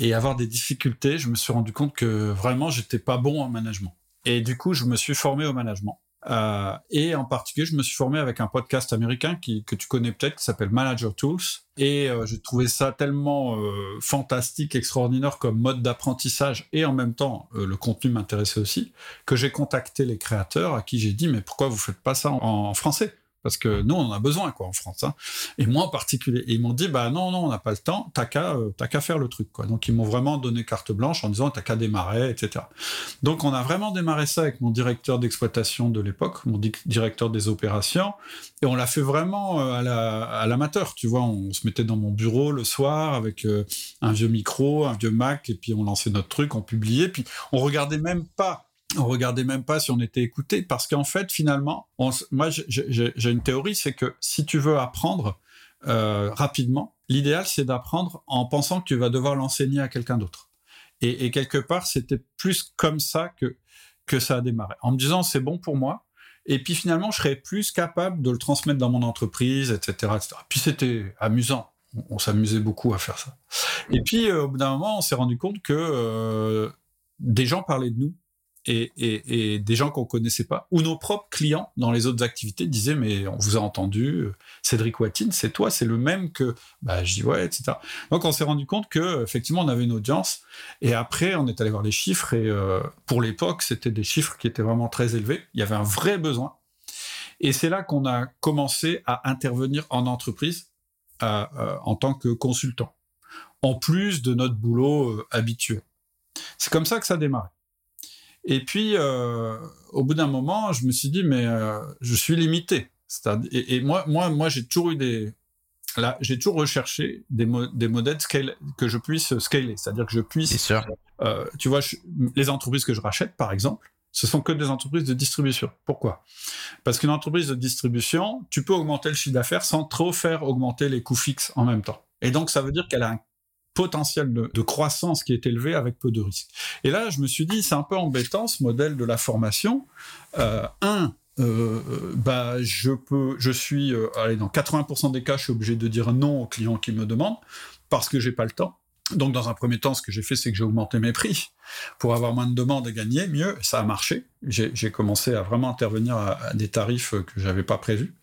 et avoir des difficultés, je me suis rendu compte que vraiment j'étais pas bon en management. Et du coup, je me suis formé au management Euh, et en particulier, je me suis formé avec un podcast américain que tu connais peut-être, qui s'appelle Manager Tools. Et euh, j'ai trouvé ça tellement euh, fantastique, extraordinaire comme mode d'apprentissage, et en même temps, le contenu m'intéressait aussi, que j'ai contacté les créateurs à qui j'ai dit, mais pourquoi vous faites pas ça en français? Parce que nous, on en a besoin, quoi, en France. Hein. Et moi en particulier. Et ils m'ont dit, bah non, non, on n'a pas le temps, t'as qu'à euh, faire le truc, quoi. Donc ils m'ont vraiment donné carte blanche en disant, t'as qu'à démarrer, etc. Donc on a vraiment démarré ça avec mon directeur d'exploitation de l'époque, mon directeur des opérations, et on l'a fait vraiment euh, à l'amateur, tu vois. On se mettait dans mon bureau le soir avec euh, un vieux micro, un vieux Mac, et puis on lançait notre truc, on publiait, puis on regardait même pas on regardait même pas si on était écouté, parce qu'en fait, finalement, moi, j'ai une théorie, c'est que si tu veux apprendre euh, rapidement, l'idéal, c'est d'apprendre en pensant que tu vas devoir l'enseigner à quelqu'un d'autre. Et, quelque part, c'était plus comme ça que, que ça a démarré, en me disant, c'est bon pour moi, et puis finalement, je serais plus capable de le transmettre dans mon entreprise, etc. Puis c'était amusant, on, s'amusait beaucoup à faire ça. Et puis, euh, au bout d'un moment, on s'est rendu compte que euh, des gens parlaient de nous et, des gens qu'on connaissait pas, ou nos propres clients dans les autres activités disaient mais on vous a entendu, euh, Cédric Watine, c'est toi, c'est le même que, bah je dis ouais, etc. Donc on s'est rendu compte que effectivement on avait une audience, et après on est allé voir les chiffres et euh, pour l'époque c'était des chiffres qui étaient vraiment très élevés, il y avait un vrai besoin, et c'est là qu'on a commencé à intervenir en entreprise euh, en tant que consultant, en plus de notre boulot habituel. C'est comme ça que ça a démarré. Et puis, euh, au bout d'un moment, je me suis dit, mais euh, je suis limité. Et, et, moi, moi, moi, j'ai toujours eu des, là, j'ai toujours recherché des, des modèles scale, que je puisse scaler, c'est-à-dire que je puisse, sûr. Euh, tu vois, les entreprises que je rachète, par exemple, ce sont que des entreprises de distribution. Pourquoi? Parce qu'une entreprise de distribution, tu peux augmenter le chiffre d'affaires sans trop faire augmenter les coûts fixes en même temps. Et donc, ça veut dire qu'elle a un potentiel de, croissance qui est élevé avec peu de risques. Et là, je me suis dit, c'est un peu embêtant ce modèle de la formation. Euh, un, euh, bah, je peux, je suis, euh, allez, dans 80% des cas, je suis obligé de dire non aux clients qui me demandent parce que j'ai pas le temps. Donc, dans un premier temps, ce que j'ai fait, c'est que j'ai augmenté mes prix pour avoir moins de demandes et gagner mieux. Ça a marché. J'ai commencé à vraiment intervenir à, des tarifs que j'avais pas prévus.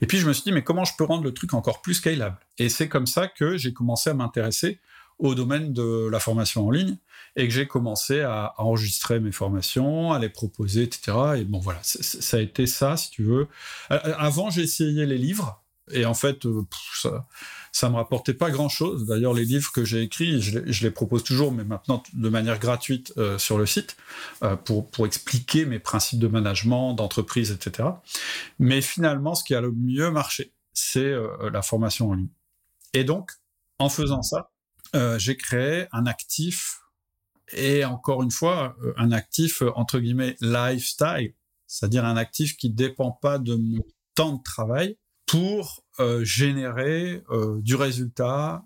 Et puis, je me suis dit, mais comment je peux rendre le truc encore plus scalable? Et c'est comme ça que j'ai commencé à m'intéresser au domaine de la formation en ligne et que j'ai commencé à, enregistrer mes formations, à les proposer, etc. Et bon, voilà, ça a été ça, si tu veux. Avant, j'ai essayé les livres et en fait, euh, ça, ça me rapportait pas grand chose. D'ailleurs, les livres que j'ai écrits, je, les propose toujours, mais maintenant de manière gratuite euh, sur le site euh, pour, pour expliquer mes principes de management, d'entreprise, etc. Mais finalement, ce qui a le mieux marché, c'est la formation en ligne. Et donc, en faisant ça, euh, j'ai créé un actif et encore une fois euh, un actif euh, entre guillemets lifestyle, c'est-à-dire un actif qui dépend pas de mon temps de travail pour générer du résultat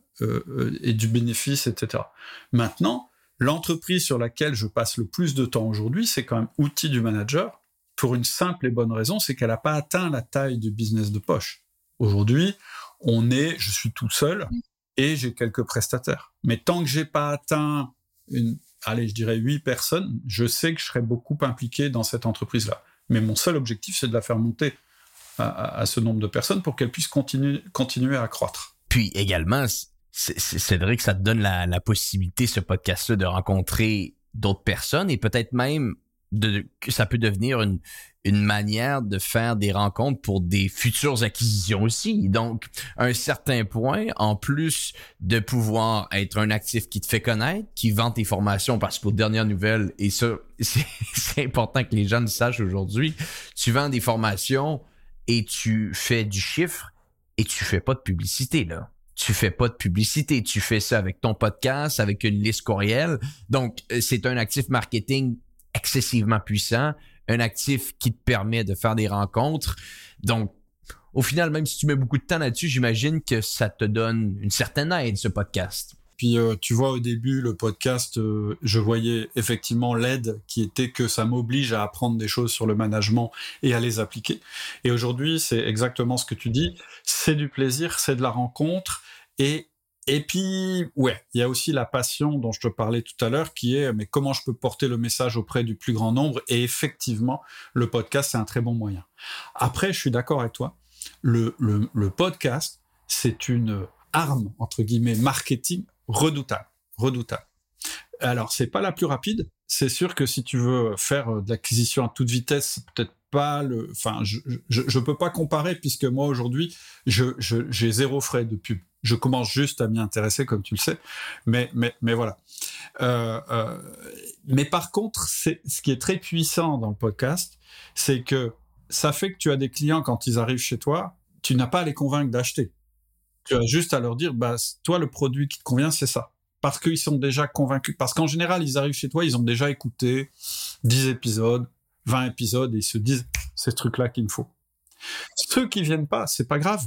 et du bénéfice, etc. Maintenant, l'entreprise sur laquelle je passe le plus de temps aujourd'hui, c'est quand même outil du manager, pour une simple et bonne raison, c'est qu'elle n'a pas atteint la taille du business de poche. Aujourd'hui, on est, je suis tout seul, et j'ai quelques prestataires. Mais tant que j'ai pas atteint une, allez, je dirais huit personnes, je sais que je serai beaucoup impliqué dans cette entreprise-là. Mais mon seul objectif, c'est de la faire monter à, ce nombre de personnes pour qu'elle puisse continuer, à croître. Puis également, c'est vrai que ça te donne la, possibilité, ce podcast-là, de rencontrer d'autres personnes et peut-être même de, que ça peut devenir une, une manière de faire des rencontres pour des futures acquisitions aussi. Donc, à un certain point, en plus de pouvoir être un actif qui te fait connaître, qui vend tes formations, parce que pour dernière nouvelle, et ça, c'est important que les gens le sachent aujourd'hui, tu vends des formations et tu fais du chiffre et tu fais pas de publicité, là tu fais pas de publicité, tu fais ça avec ton podcast, avec une liste courriel. Donc, euh, c'est un actif marketing excessivement puissant un actif qui te permet de faire des rencontres. Donc, au final, même si tu mets beaucoup de temps là-dessus, j'imagine que ça te donne une certaine aide, ce podcast. Puis euh, tu vois, au début, le podcast, euh, je voyais effectivement l'aide qui était que ça m'oblige à apprendre des choses sur le management et à les appliquer. Et aujourd'hui, c'est exactement ce que tu dis. C'est du plaisir, c'est de la rencontre et Et puis, ouais, il y a aussi la passion dont je te parlais tout à l'heure, qui est, mais comment je peux porter le message auprès du plus grand nombre? Et effectivement, le podcast, c'est un très bon moyen. Après, je suis d'accord avec toi. Le, le, le podcast, c'est une arme, entre guillemets, marketing redoutable. Redoutable. Alors, c'est pas la plus rapide. C'est sûr que si tu veux faire de l'acquisition à toute vitesse, peut-être pas le. Enfin, je, je, je, peux pas comparer puisque moi aujourd'hui, je, j'ai zéro frais de pub. Je commence juste à m'y intéresser, comme tu le sais. Mais, mais, mais voilà. Euh, euh, mais par contre, c'est ce qui est très puissant dans le podcast, c'est que ça fait que tu as des clients quand ils arrivent chez toi, tu n'as pas à les convaincre d'acheter. Tu as juste à leur dire, bah, toi, le produit qui te convient, c'est ça. Parce qu'ils sont déjà convaincus. Parce qu'en général, ils arrivent chez toi, ils ont déjà écouté 10 épisodes, 20 épisodes, et ils se disent, c'est ce truc-là qu'il me faut. Ceux qui viennent pas, c'est pas grave.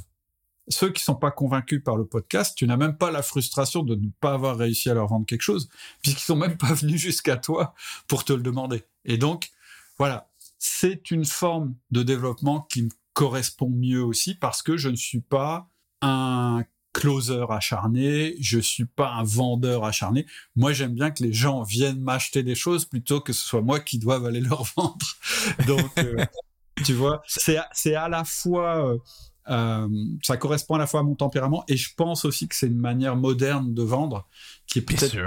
Ceux qui sont pas convaincus par le podcast, tu n'as même pas la frustration de ne pas avoir réussi à leur vendre quelque chose, puisqu'ils sont même pas venus jusqu'à toi pour te le demander. Et donc, voilà. C'est une forme de développement qui me correspond mieux aussi parce que je ne suis pas un closer acharné, je suis pas un vendeur acharné. Moi, j'aime bien que les gens viennent m'acheter des choses plutôt que ce soit moi qui doive aller leur vendre. Donc, euh, tu vois, c'est c'est à la fois euh, euh, ça correspond à la fois à mon tempérament et je pense aussi que c'est une manière moderne de vendre qui est peut-être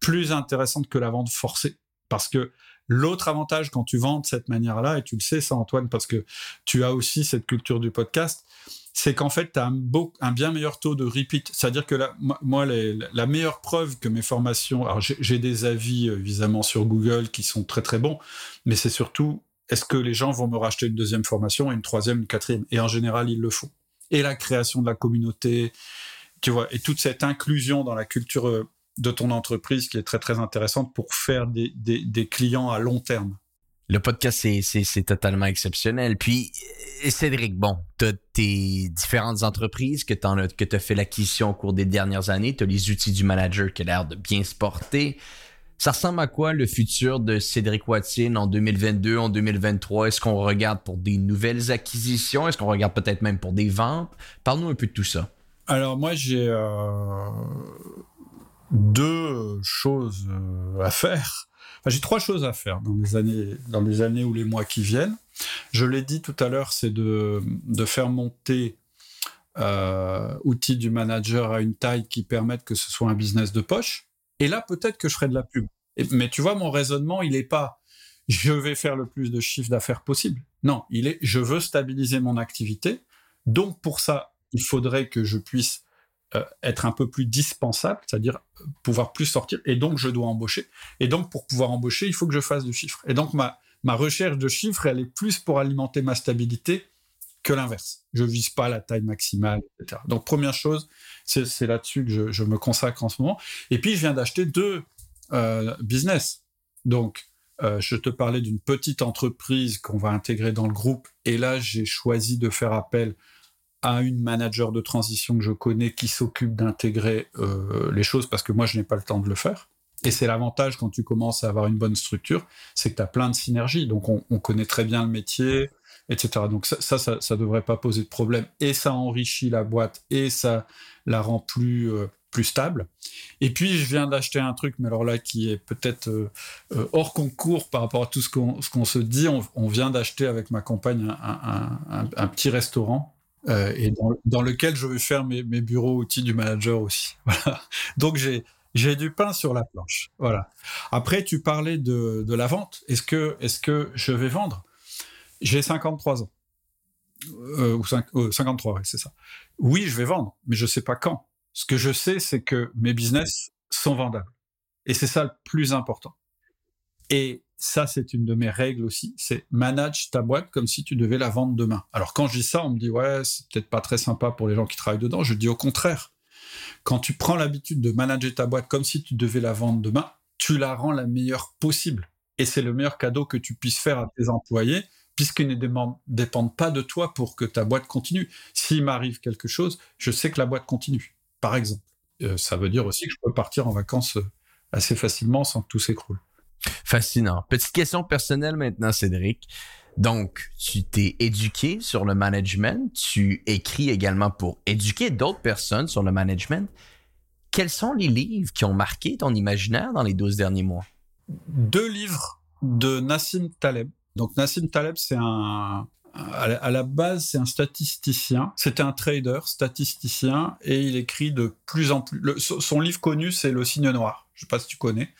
plus intéressante que la vente forcée parce que L'autre avantage quand tu vends de cette manière-là, et tu le sais ça Antoine, parce que tu as aussi cette culture du podcast, c'est qu'en fait, tu as un, beau, un bien meilleur taux de repeat. C'est-à-dire que la, moi, la meilleure preuve que mes formations... Alors, j'ai des avis, euh, évidemment, sur Google qui sont très, très bons, mais c'est surtout, est-ce que les gens vont me racheter une deuxième formation, une troisième, une quatrième? Et en général, ils le font. Et la création de la communauté, tu vois, et toute cette inclusion dans la culture euh, de ton entreprise qui est très, très intéressante pour faire des, des, des clients à long terme. Le podcast, c'est totalement exceptionnel. Puis, euh, Cédric, bon, tu as tes différentes entreprises que tu as, fait l'acquisition au cours des dernières années. Tu as les outils du manager qui a l'air de bien se porter. Ça ressemble à quoi le futur de Cédric Watine en 2022, en 2023? Est-ce qu'on regarde pour des nouvelles acquisitions? Est-ce qu'on regarde peut-être même pour des ventes? Parle-nous un peu de tout ça. Alors moi, j'ai euh, deux choses euh, à faire j'ai trois choses à faire dans les années, dans les années ou les mois qui viennent. Je l'ai dit tout à l'heure, c'est de, faire monter euh, outils du manager à une taille qui permette que ce soit un business de poche. Et là, peut-être que je ferai de la pub. mais tu vois, mon raisonnement, il n'est pas je vais faire le plus de chiffre d'affaires possible. Non, il est je veux stabiliser mon activité. Donc pour ça, il faudrait que je puisse euh, être un peu plus dispensable, c'est-à-dire euh, pouvoir plus sortir, et donc je dois embaucher. Et donc pour pouvoir embaucher, il faut que je fasse du chiffre. Et donc ma, recherche de chiffres, elle est plus pour alimenter ma stabilité que l'inverse. Je vise pas la taille maximale, etc. Donc première chose, c'est là-dessus que je, me consacre en ce moment. Et puis je viens d'acheter deux euh, business. Donc je te parlais d'une petite entreprise qu'on va intégrer dans le groupe, et là j'ai choisi de faire appel à une manager de transition que je connais qui s'occupe d'intégrer euh, les choses parce que moi je n'ai pas le temps de le faire. Et c'est l'avantage quand tu commences à avoir une bonne structure, c'est que tu as plein de synergies. Donc on, on, connaît très bien le métier, etc. Donc ça, ça, ça, devrait pas poser de problème. Et ça enrichit la boîte et ça la rend plus euh, plus stable. Et puis je viens d'acheter un truc, mais alors là qui est peut-être euh, hors concours par rapport à tout ce qu'on qu'on se dit. On, vient d'acheter avec ma compagne un, un petit restaurant euh, et dans, dans, lequel je vais faire mes, mes, bureaux outils du manager aussi. Voilà. Donc j'ai j'ai du pain sur la planche. Voilà. Après, tu parlais de, de la vente. Est-ce que est-ce que je vais vendre? J'ai 53 ans. Euh, ou 5, euh, 53, ouais, c'est ça. Oui, je vais vendre, mais je sais pas quand. Ce que je sais, c'est que mes business sont vendables. Et c'est ça le plus important. Et ça, c'est une de mes règles aussi, c'est manage ta boîte comme si tu devais la vendre demain. Alors quand je dis ça, on me dit ouais, c'est peut-être pas très sympa pour les gens qui travaillent dedans. Je dis au contraire. Quand tu prends l'habitude de manager ta boîte comme si tu devais la vendre demain, tu la rends la meilleure possible. Et c'est le meilleur cadeau que tu puisses faire à tes employés, puisqu'ils ne dépendent pas de toi pour que ta boîte continue. S'il m'arrive quelque chose, je sais que la boîte continue, par exemple. Euh, ça veut dire aussi que je peux partir en vacances euh, assez facilement sans que tout s'écroule. Fascinant. Petite question personnelle maintenant, Cédric. Donc, tu t'es éduqué sur le management, tu écris également pour éduquer d'autres personnes sur le management. quels sont les livres qui ont marqué ton imaginaire dans les 12 derniers mois? Deux livres de Nassim Taleb. Donc Nassim Taleb, c'est un, à la base, c'est un statisticien. C'était un trader, statisticien, et il écrit de plus en plus. son livre connu, c'est Le Signe Noir. Je ne sais pas si tu connais.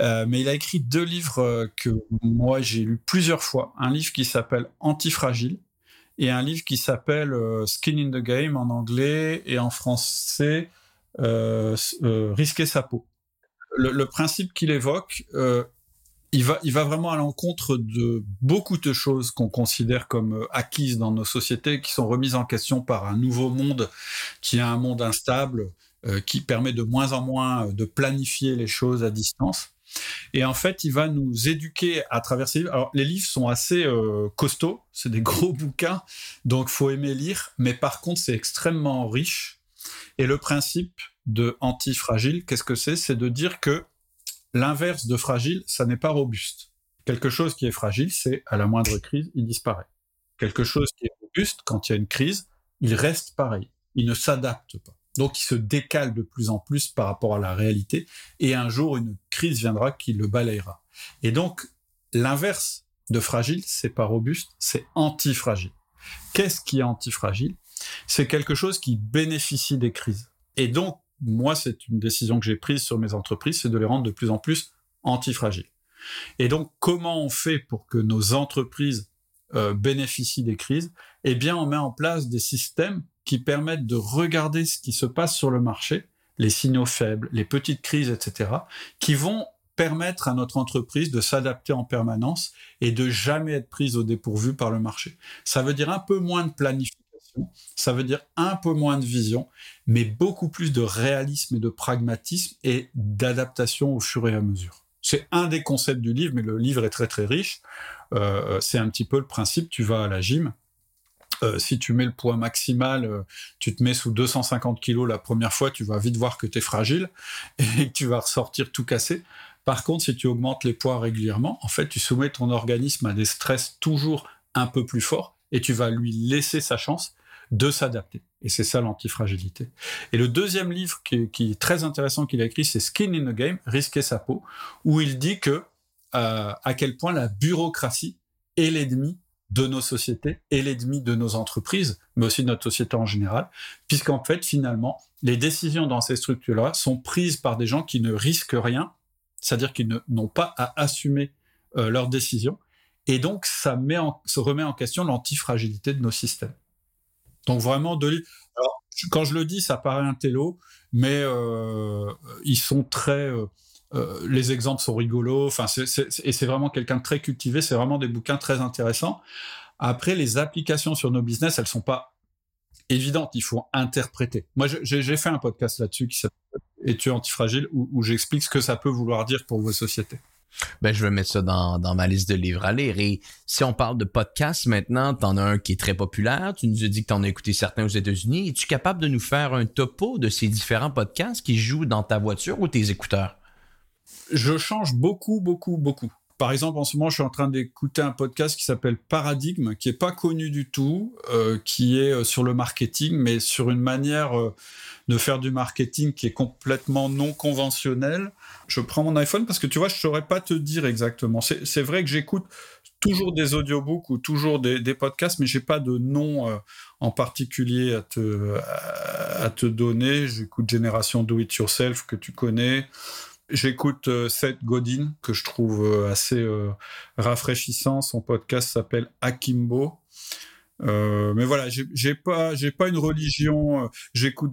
Euh, mais il a écrit deux livres euh, que moi j'ai lu plusieurs fois. Un livre qui s'appelle Antifragile et un livre qui s'appelle euh, Skin in the Game en anglais et en français Risquer sa peau. Le, principe qu'il évoque, il va vraiment à l'encontre de beaucoup de choses qu'on considère comme acquises dans nos sociétés, qui sont remises en question par un nouveau monde qui est un monde instable, qui permet de moins en moins de planifier les choses à distance. Et en fait, il va nous éduquer à travers ces livres. Alors, les livres sont assez euh, costauds, c'est des gros bouquins, donc faut aimer lire. Mais par contre, c'est extrêmement riche. Et le principe de anti-fragile, qu'est-ce que c'est? C'est de dire que l'inverse de fragile, ça n'est pas robuste. Quelque chose qui est fragile, c'est à la moindre crise, il disparaît. Quelque chose qui est robuste, quand il y a une crise, il reste pareil. Il ne s'adapte pas. Donc il se décale de plus en plus par rapport à la réalité, et un jour une crise viendra qui le balayera. Et donc l'inverse de fragile, c'est pas robuste, c'est antifragile. Qu'est-ce qui est antifragile? C'est quelque chose qui bénéficie des crises. Et donc moi, c'est une décision que j'ai prise sur mes entreprises, c'est de les rendre de plus en plus antifragiles. Et donc comment on fait pour que nos entreprises euh, bénéficient des crises? Eh bien, on met en place des systèmes qui permettent de regarder ce qui se passe sur le marché, les signaux faibles, les petites crises, etc., qui vont permettre à notre entreprise de s'adapter en permanence et de jamais être prise au dépourvu par le marché. Ça veut dire un peu moins de planification, ça veut dire un peu moins de vision, mais beaucoup plus de réalisme et de pragmatisme et d'adaptation au fur et à mesure. C'est un des concepts du livre, mais le livre est très très riche. Euh, c'est un petit peu le principe, tu vas à la gym, euh, si tu mets le poids maximal, euh, tu te mets sous 250 kg la première fois, tu vas vite voir que tu es fragile et que tu vas ressortir tout cassé. Par contre, si tu augmentes les poids régulièrement, en fait, tu soumets ton organisme à des stress toujours un peu plus forts et tu vas lui laisser sa chance de s'adapter. Et c'est ça l'antifragilité. Et le deuxième livre qui, est très intéressant qu'il a écrit, c'est Skin in the Game, Risquer sa peau, où il dit que euh, à quel point la bureaucratie est l'ennemi de nos sociétés et l'ennemi de nos entreprises, mais aussi de notre société en général, puisqu'en fait, finalement, les décisions dans ces structures-là sont prises par des gens qui ne risquent rien, c'est-à-dire qu'ils n'ont pas à assumer euh, leurs décisions, et donc ça se remet en question l'antifragilité de nos systèmes. Donc vraiment, quand je le dis, ça paraît un télo, mais euh, ils sont très... Euh, euh, les exemples sont rigolos. Enfin, et c'est vraiment quelqu'un de très cultivé. C'est vraiment des bouquins très intéressants. Après, les applications sur nos business, elles sont pas évidentes. Il faut interpréter. Moi, j'ai fait un podcast là-dessus qui s'appelle Es-tu antifragile où, où j'explique ce que ça peut vouloir dire pour vos sociétés. Ben, je vais mettre ça dans, dans, ma liste de livres à lire. Et si on parle de podcasts maintenant, t'en as un qui est très populaire. Tu nous as dit que t'en as écouté certains aux États-Unis. Es-tu capable de nous faire un topo de ces différents podcasts qui jouent dans ta voiture ou tes écouteurs? Je change beaucoup, beaucoup, beaucoup. Par exemple, en ce moment, je suis en train d'écouter un podcast qui s'appelle Paradigme, qui est pas connu du tout, euh, qui est euh, sur le marketing, mais sur une manière euh, de faire du marketing qui est complètement non conventionnelle. Je prends mon iPhone parce que tu vois, je saurais pas te dire exactement. C'est vrai que j'écoute toujours des audiobooks ou toujours des, podcasts, mais j'ai pas de nom en particulier à te, à te donner. J'écoute Génération Do It Yourself que tu connais. J'écoute euh, Seth Godin, que je trouve euh, assez euh, rafraîchissant. Son podcast s'appelle Akimbo. mais voilà, j'ai pas, pas une religion. J'écoute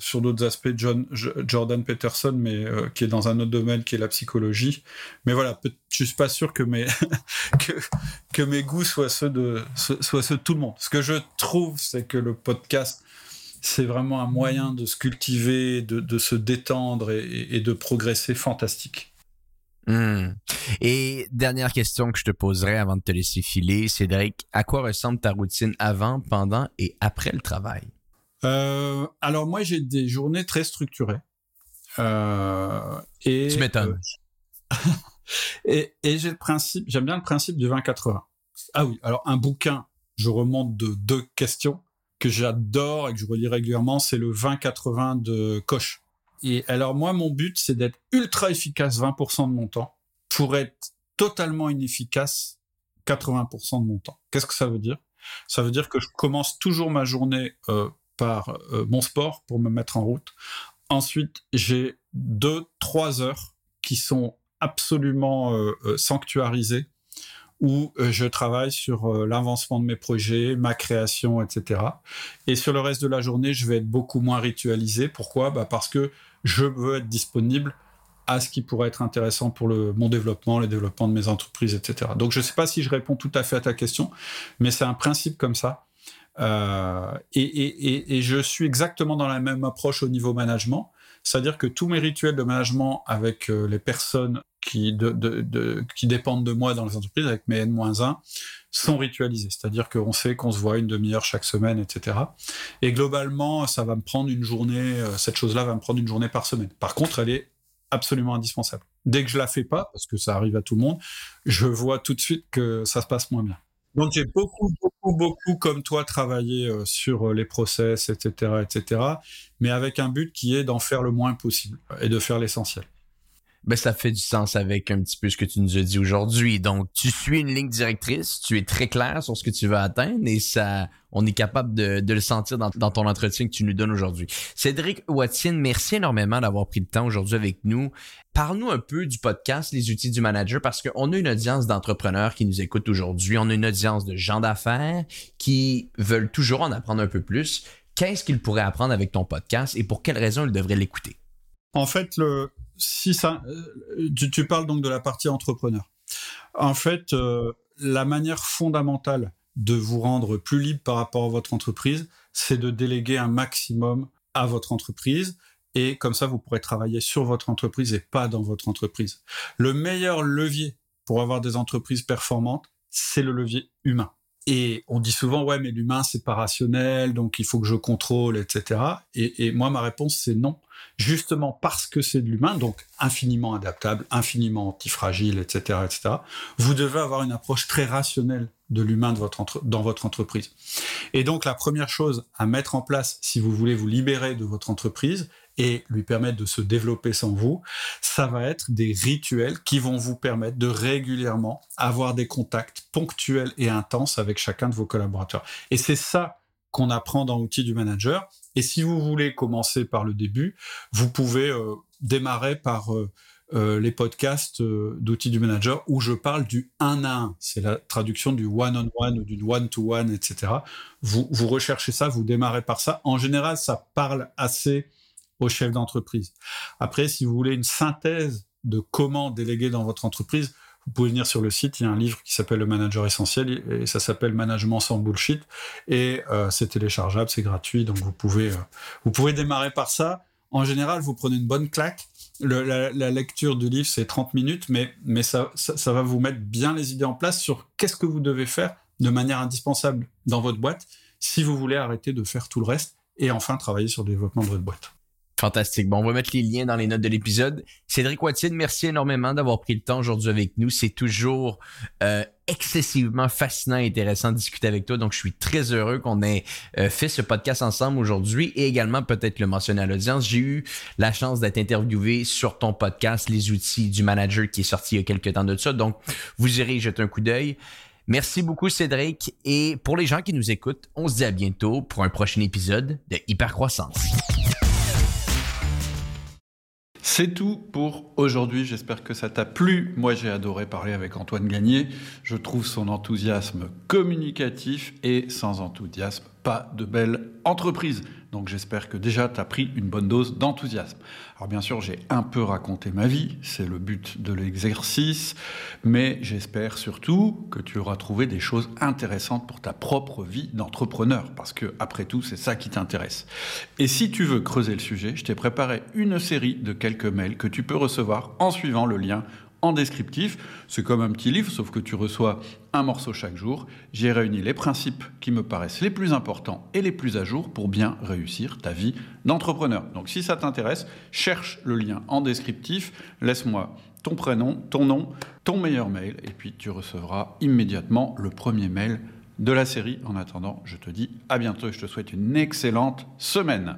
sur d'autres aspects John, Jordan Peterson, mais qui est dans un autre domaine, qui est la psychologie. Mais voilà, je suis pas sûr que mes que mes goûts soient ceux de soient ceux de tout le monde. Ce que je trouve, c'est que le podcast c'est vraiment un moyen de se cultiver, de, se détendre et, de progresser fantastique. Hmm. Et dernière question que je te poserai avant de te laisser filer, Cédric, à quoi ressemble ta routine avant, pendant et après le travail? Euh, alors moi, j'ai des journées très structurées. Euh, et, tu m'étonnes. Euh, et, et j'ai le principe, j'aime bien le principe du 20-80. Ah oui, alors un bouquin, je remonte de deux questions que j'adore et que je relis régulièrement, c'est le 20-80 de Koch. et alors moi, mon but, c'est d'être ultra efficace 20% de mon temps pour être totalement inefficace 80% de mon temps. Qu'est-ce que ça veut dire? Ça veut dire que je commence toujours ma journée euh, par euh, mon sport pour me mettre en route. Ensuite, j'ai deux, trois heures qui sont absolument euh, sanctuarisées où je travaille sur l'avancement de mes projets, ma création, etc. Et sur le reste de la journée, je vais être beaucoup moins ritualisé. Pourquoi? Bah Parce que je veux être disponible à ce qui pourrait être intéressant pour le, mon développement, le développement de mes entreprises, etc. Donc je ne sais pas si je réponds tout à fait à ta question, mais c'est un principe comme ça. Euh, et, je suis exactement dans la même approche au niveau management, c'est-à-dire que tous mes rituels de management avec euh, les personnes qui, dépendent de moi dans les entreprises, avec mes N-1, sont ritualisés. C'est-à-dire qu'on sait qu'on se voit une demi-heure chaque semaine, etc. Et globalement, ça va me prendre une journée, euh, cette chose-là va me prendre une journée par semaine. Par contre, elle est absolument indispensable. Dès que je la fais pas, parce que ça arrive à tout le monde, je vois tout de suite que ça se passe moins bien. Donc j'ai beaucoup, beaucoup, beaucoup, comme toi, travaillé euh, sur euh, les process, etc., etc., mais avec un but qui est d'en faire le moins possible et de faire l'essentiel ben, ça fait du sens avec un petit peu ce que tu nous as dit aujourd'hui. Donc, tu suis une ligne directrice, tu es très clair sur ce que tu veux atteindre et ça, on est capable de, le sentir dans, dans, ton entretien que tu nous donnes aujourd'hui. Cédric Watson, merci énormément d'avoir pris le temps aujourd'hui avec nous. Parle-nous un peu du podcast Les outils du manager parce qu'on a une audience d'entrepreneurs qui nous écoutent aujourd'hui. On a une audience de gens d'affaires qui veulent toujours en apprendre un peu plus. Qu'est-ce qu'ils pourraient apprendre avec ton podcast et pour quelles raisons ils devraient l'écouter? En fait, le, si ça, euh, tu, parles donc de la partie entrepreneur. En fait, euh, la manière fondamentale de vous rendre plus libre par rapport à votre entreprise, c'est de déléguer un maximum à votre entreprise. Et comme ça, vous pourrez travailler sur votre entreprise et pas dans votre entreprise. Le meilleur levier pour avoir des entreprises performantes, c'est le levier humain. Et on dit souvent, ouais, mais l'humain, c'est pas rationnel, donc il faut que je contrôle, etc. Et, moi, ma réponse, c'est non. Justement parce que c'est de l'humain, donc infiniment adaptable, infiniment antifragile, etc., etc., vous devez avoir une approche très rationnelle de l'humain dans votre entreprise. Et donc, la première chose à mettre en place, si vous voulez vous libérer de votre entreprise, et lui permettre de se développer sans vous, ça va être des rituels qui vont vous permettre de régulièrement avoir des contacts ponctuels et intenses avec chacun de vos collaborateurs. Et c'est ça qu'on apprend dans l'outil du manager. Et si vous voulez commencer par le début, vous pouvez euh, démarrer par euh, euh, les podcasts d'outils du manager où je parle du un à un. C'est la traduction du one-on-one ou du one-to-one, etc. Vous, vous recherchez ça, vous démarrez par ça. En général, ça parle assez au chef d'entreprise. Après, si vous voulez une synthèse de comment déléguer dans votre entreprise, vous pouvez venir sur le site, il y a un livre qui s'appelle Le Manager Essentiel et ça s'appelle Management sans bullshit et euh, c'est téléchargeable, c'est gratuit, donc vous pouvez, euh, vous pouvez démarrer par ça. En général, vous prenez une bonne claque. la, lecture du livre, c'est 30 minutes, mais, mais ça, ça, va vous mettre bien les idées en place sur qu'est-ce que vous devez faire de manière indispensable dans votre boîte si vous voulez arrêter de faire tout le reste et enfin travailler sur le développement de votre boîte. Fantastique. Bon, on va mettre les liens dans les notes de l'épisode. Cédric Watine, merci énormément d'avoir pris le temps aujourd'hui avec nous. C'est toujours euh, excessivement fascinant et intéressant de discuter avec toi. Donc, je suis très heureux qu'on ait euh, fait ce podcast ensemble aujourd'hui et également peut-être le mentionner à l'audience. J'ai eu la chance d'être interviewé sur ton podcast, Les outils du manager, qui est sorti il y a quelques temps de ça. Donc, vous irez jeter un coup d'œil. Merci beaucoup, Cédric. Et pour les gens qui nous écoutent, on se dit à bientôt pour un prochain épisode de Hypercroissance. C'est tout pour aujourd'hui. J'espère que ça t'a plu. Moi, j'ai adoré parler avec Antoine Gagné. Je trouve son enthousiasme communicatif et sans enthousiasme, pas de belle entreprise. Donc j'espère que déjà tu as pris une bonne dose d'enthousiasme. Alors bien sûr, j'ai un peu raconté ma vie, c'est le but de l'exercice, mais j'espère surtout que tu auras trouvé des choses intéressantes pour ta propre vie d'entrepreneur, parce que après tout, c'est ça qui t'intéresse. Et si tu veux creuser le sujet, je t'ai préparé une série de quelques mails que tu peux recevoir en suivant le lien en descriptif. C'est comme un petit livre, sauf que tu reçois un morceau chaque jour. J'ai réuni les principes qui me paraissent les plus importants et les plus à jour pour bien réussir ta vie d'entrepreneur. Donc si ça t'intéresse, cherche le lien en descriptif, laisse-moi ton prénom, ton nom, ton meilleur mail, et puis tu recevras immédiatement le premier mail de la série. En attendant, je te dis à bientôt et je te souhaite une excellente semaine.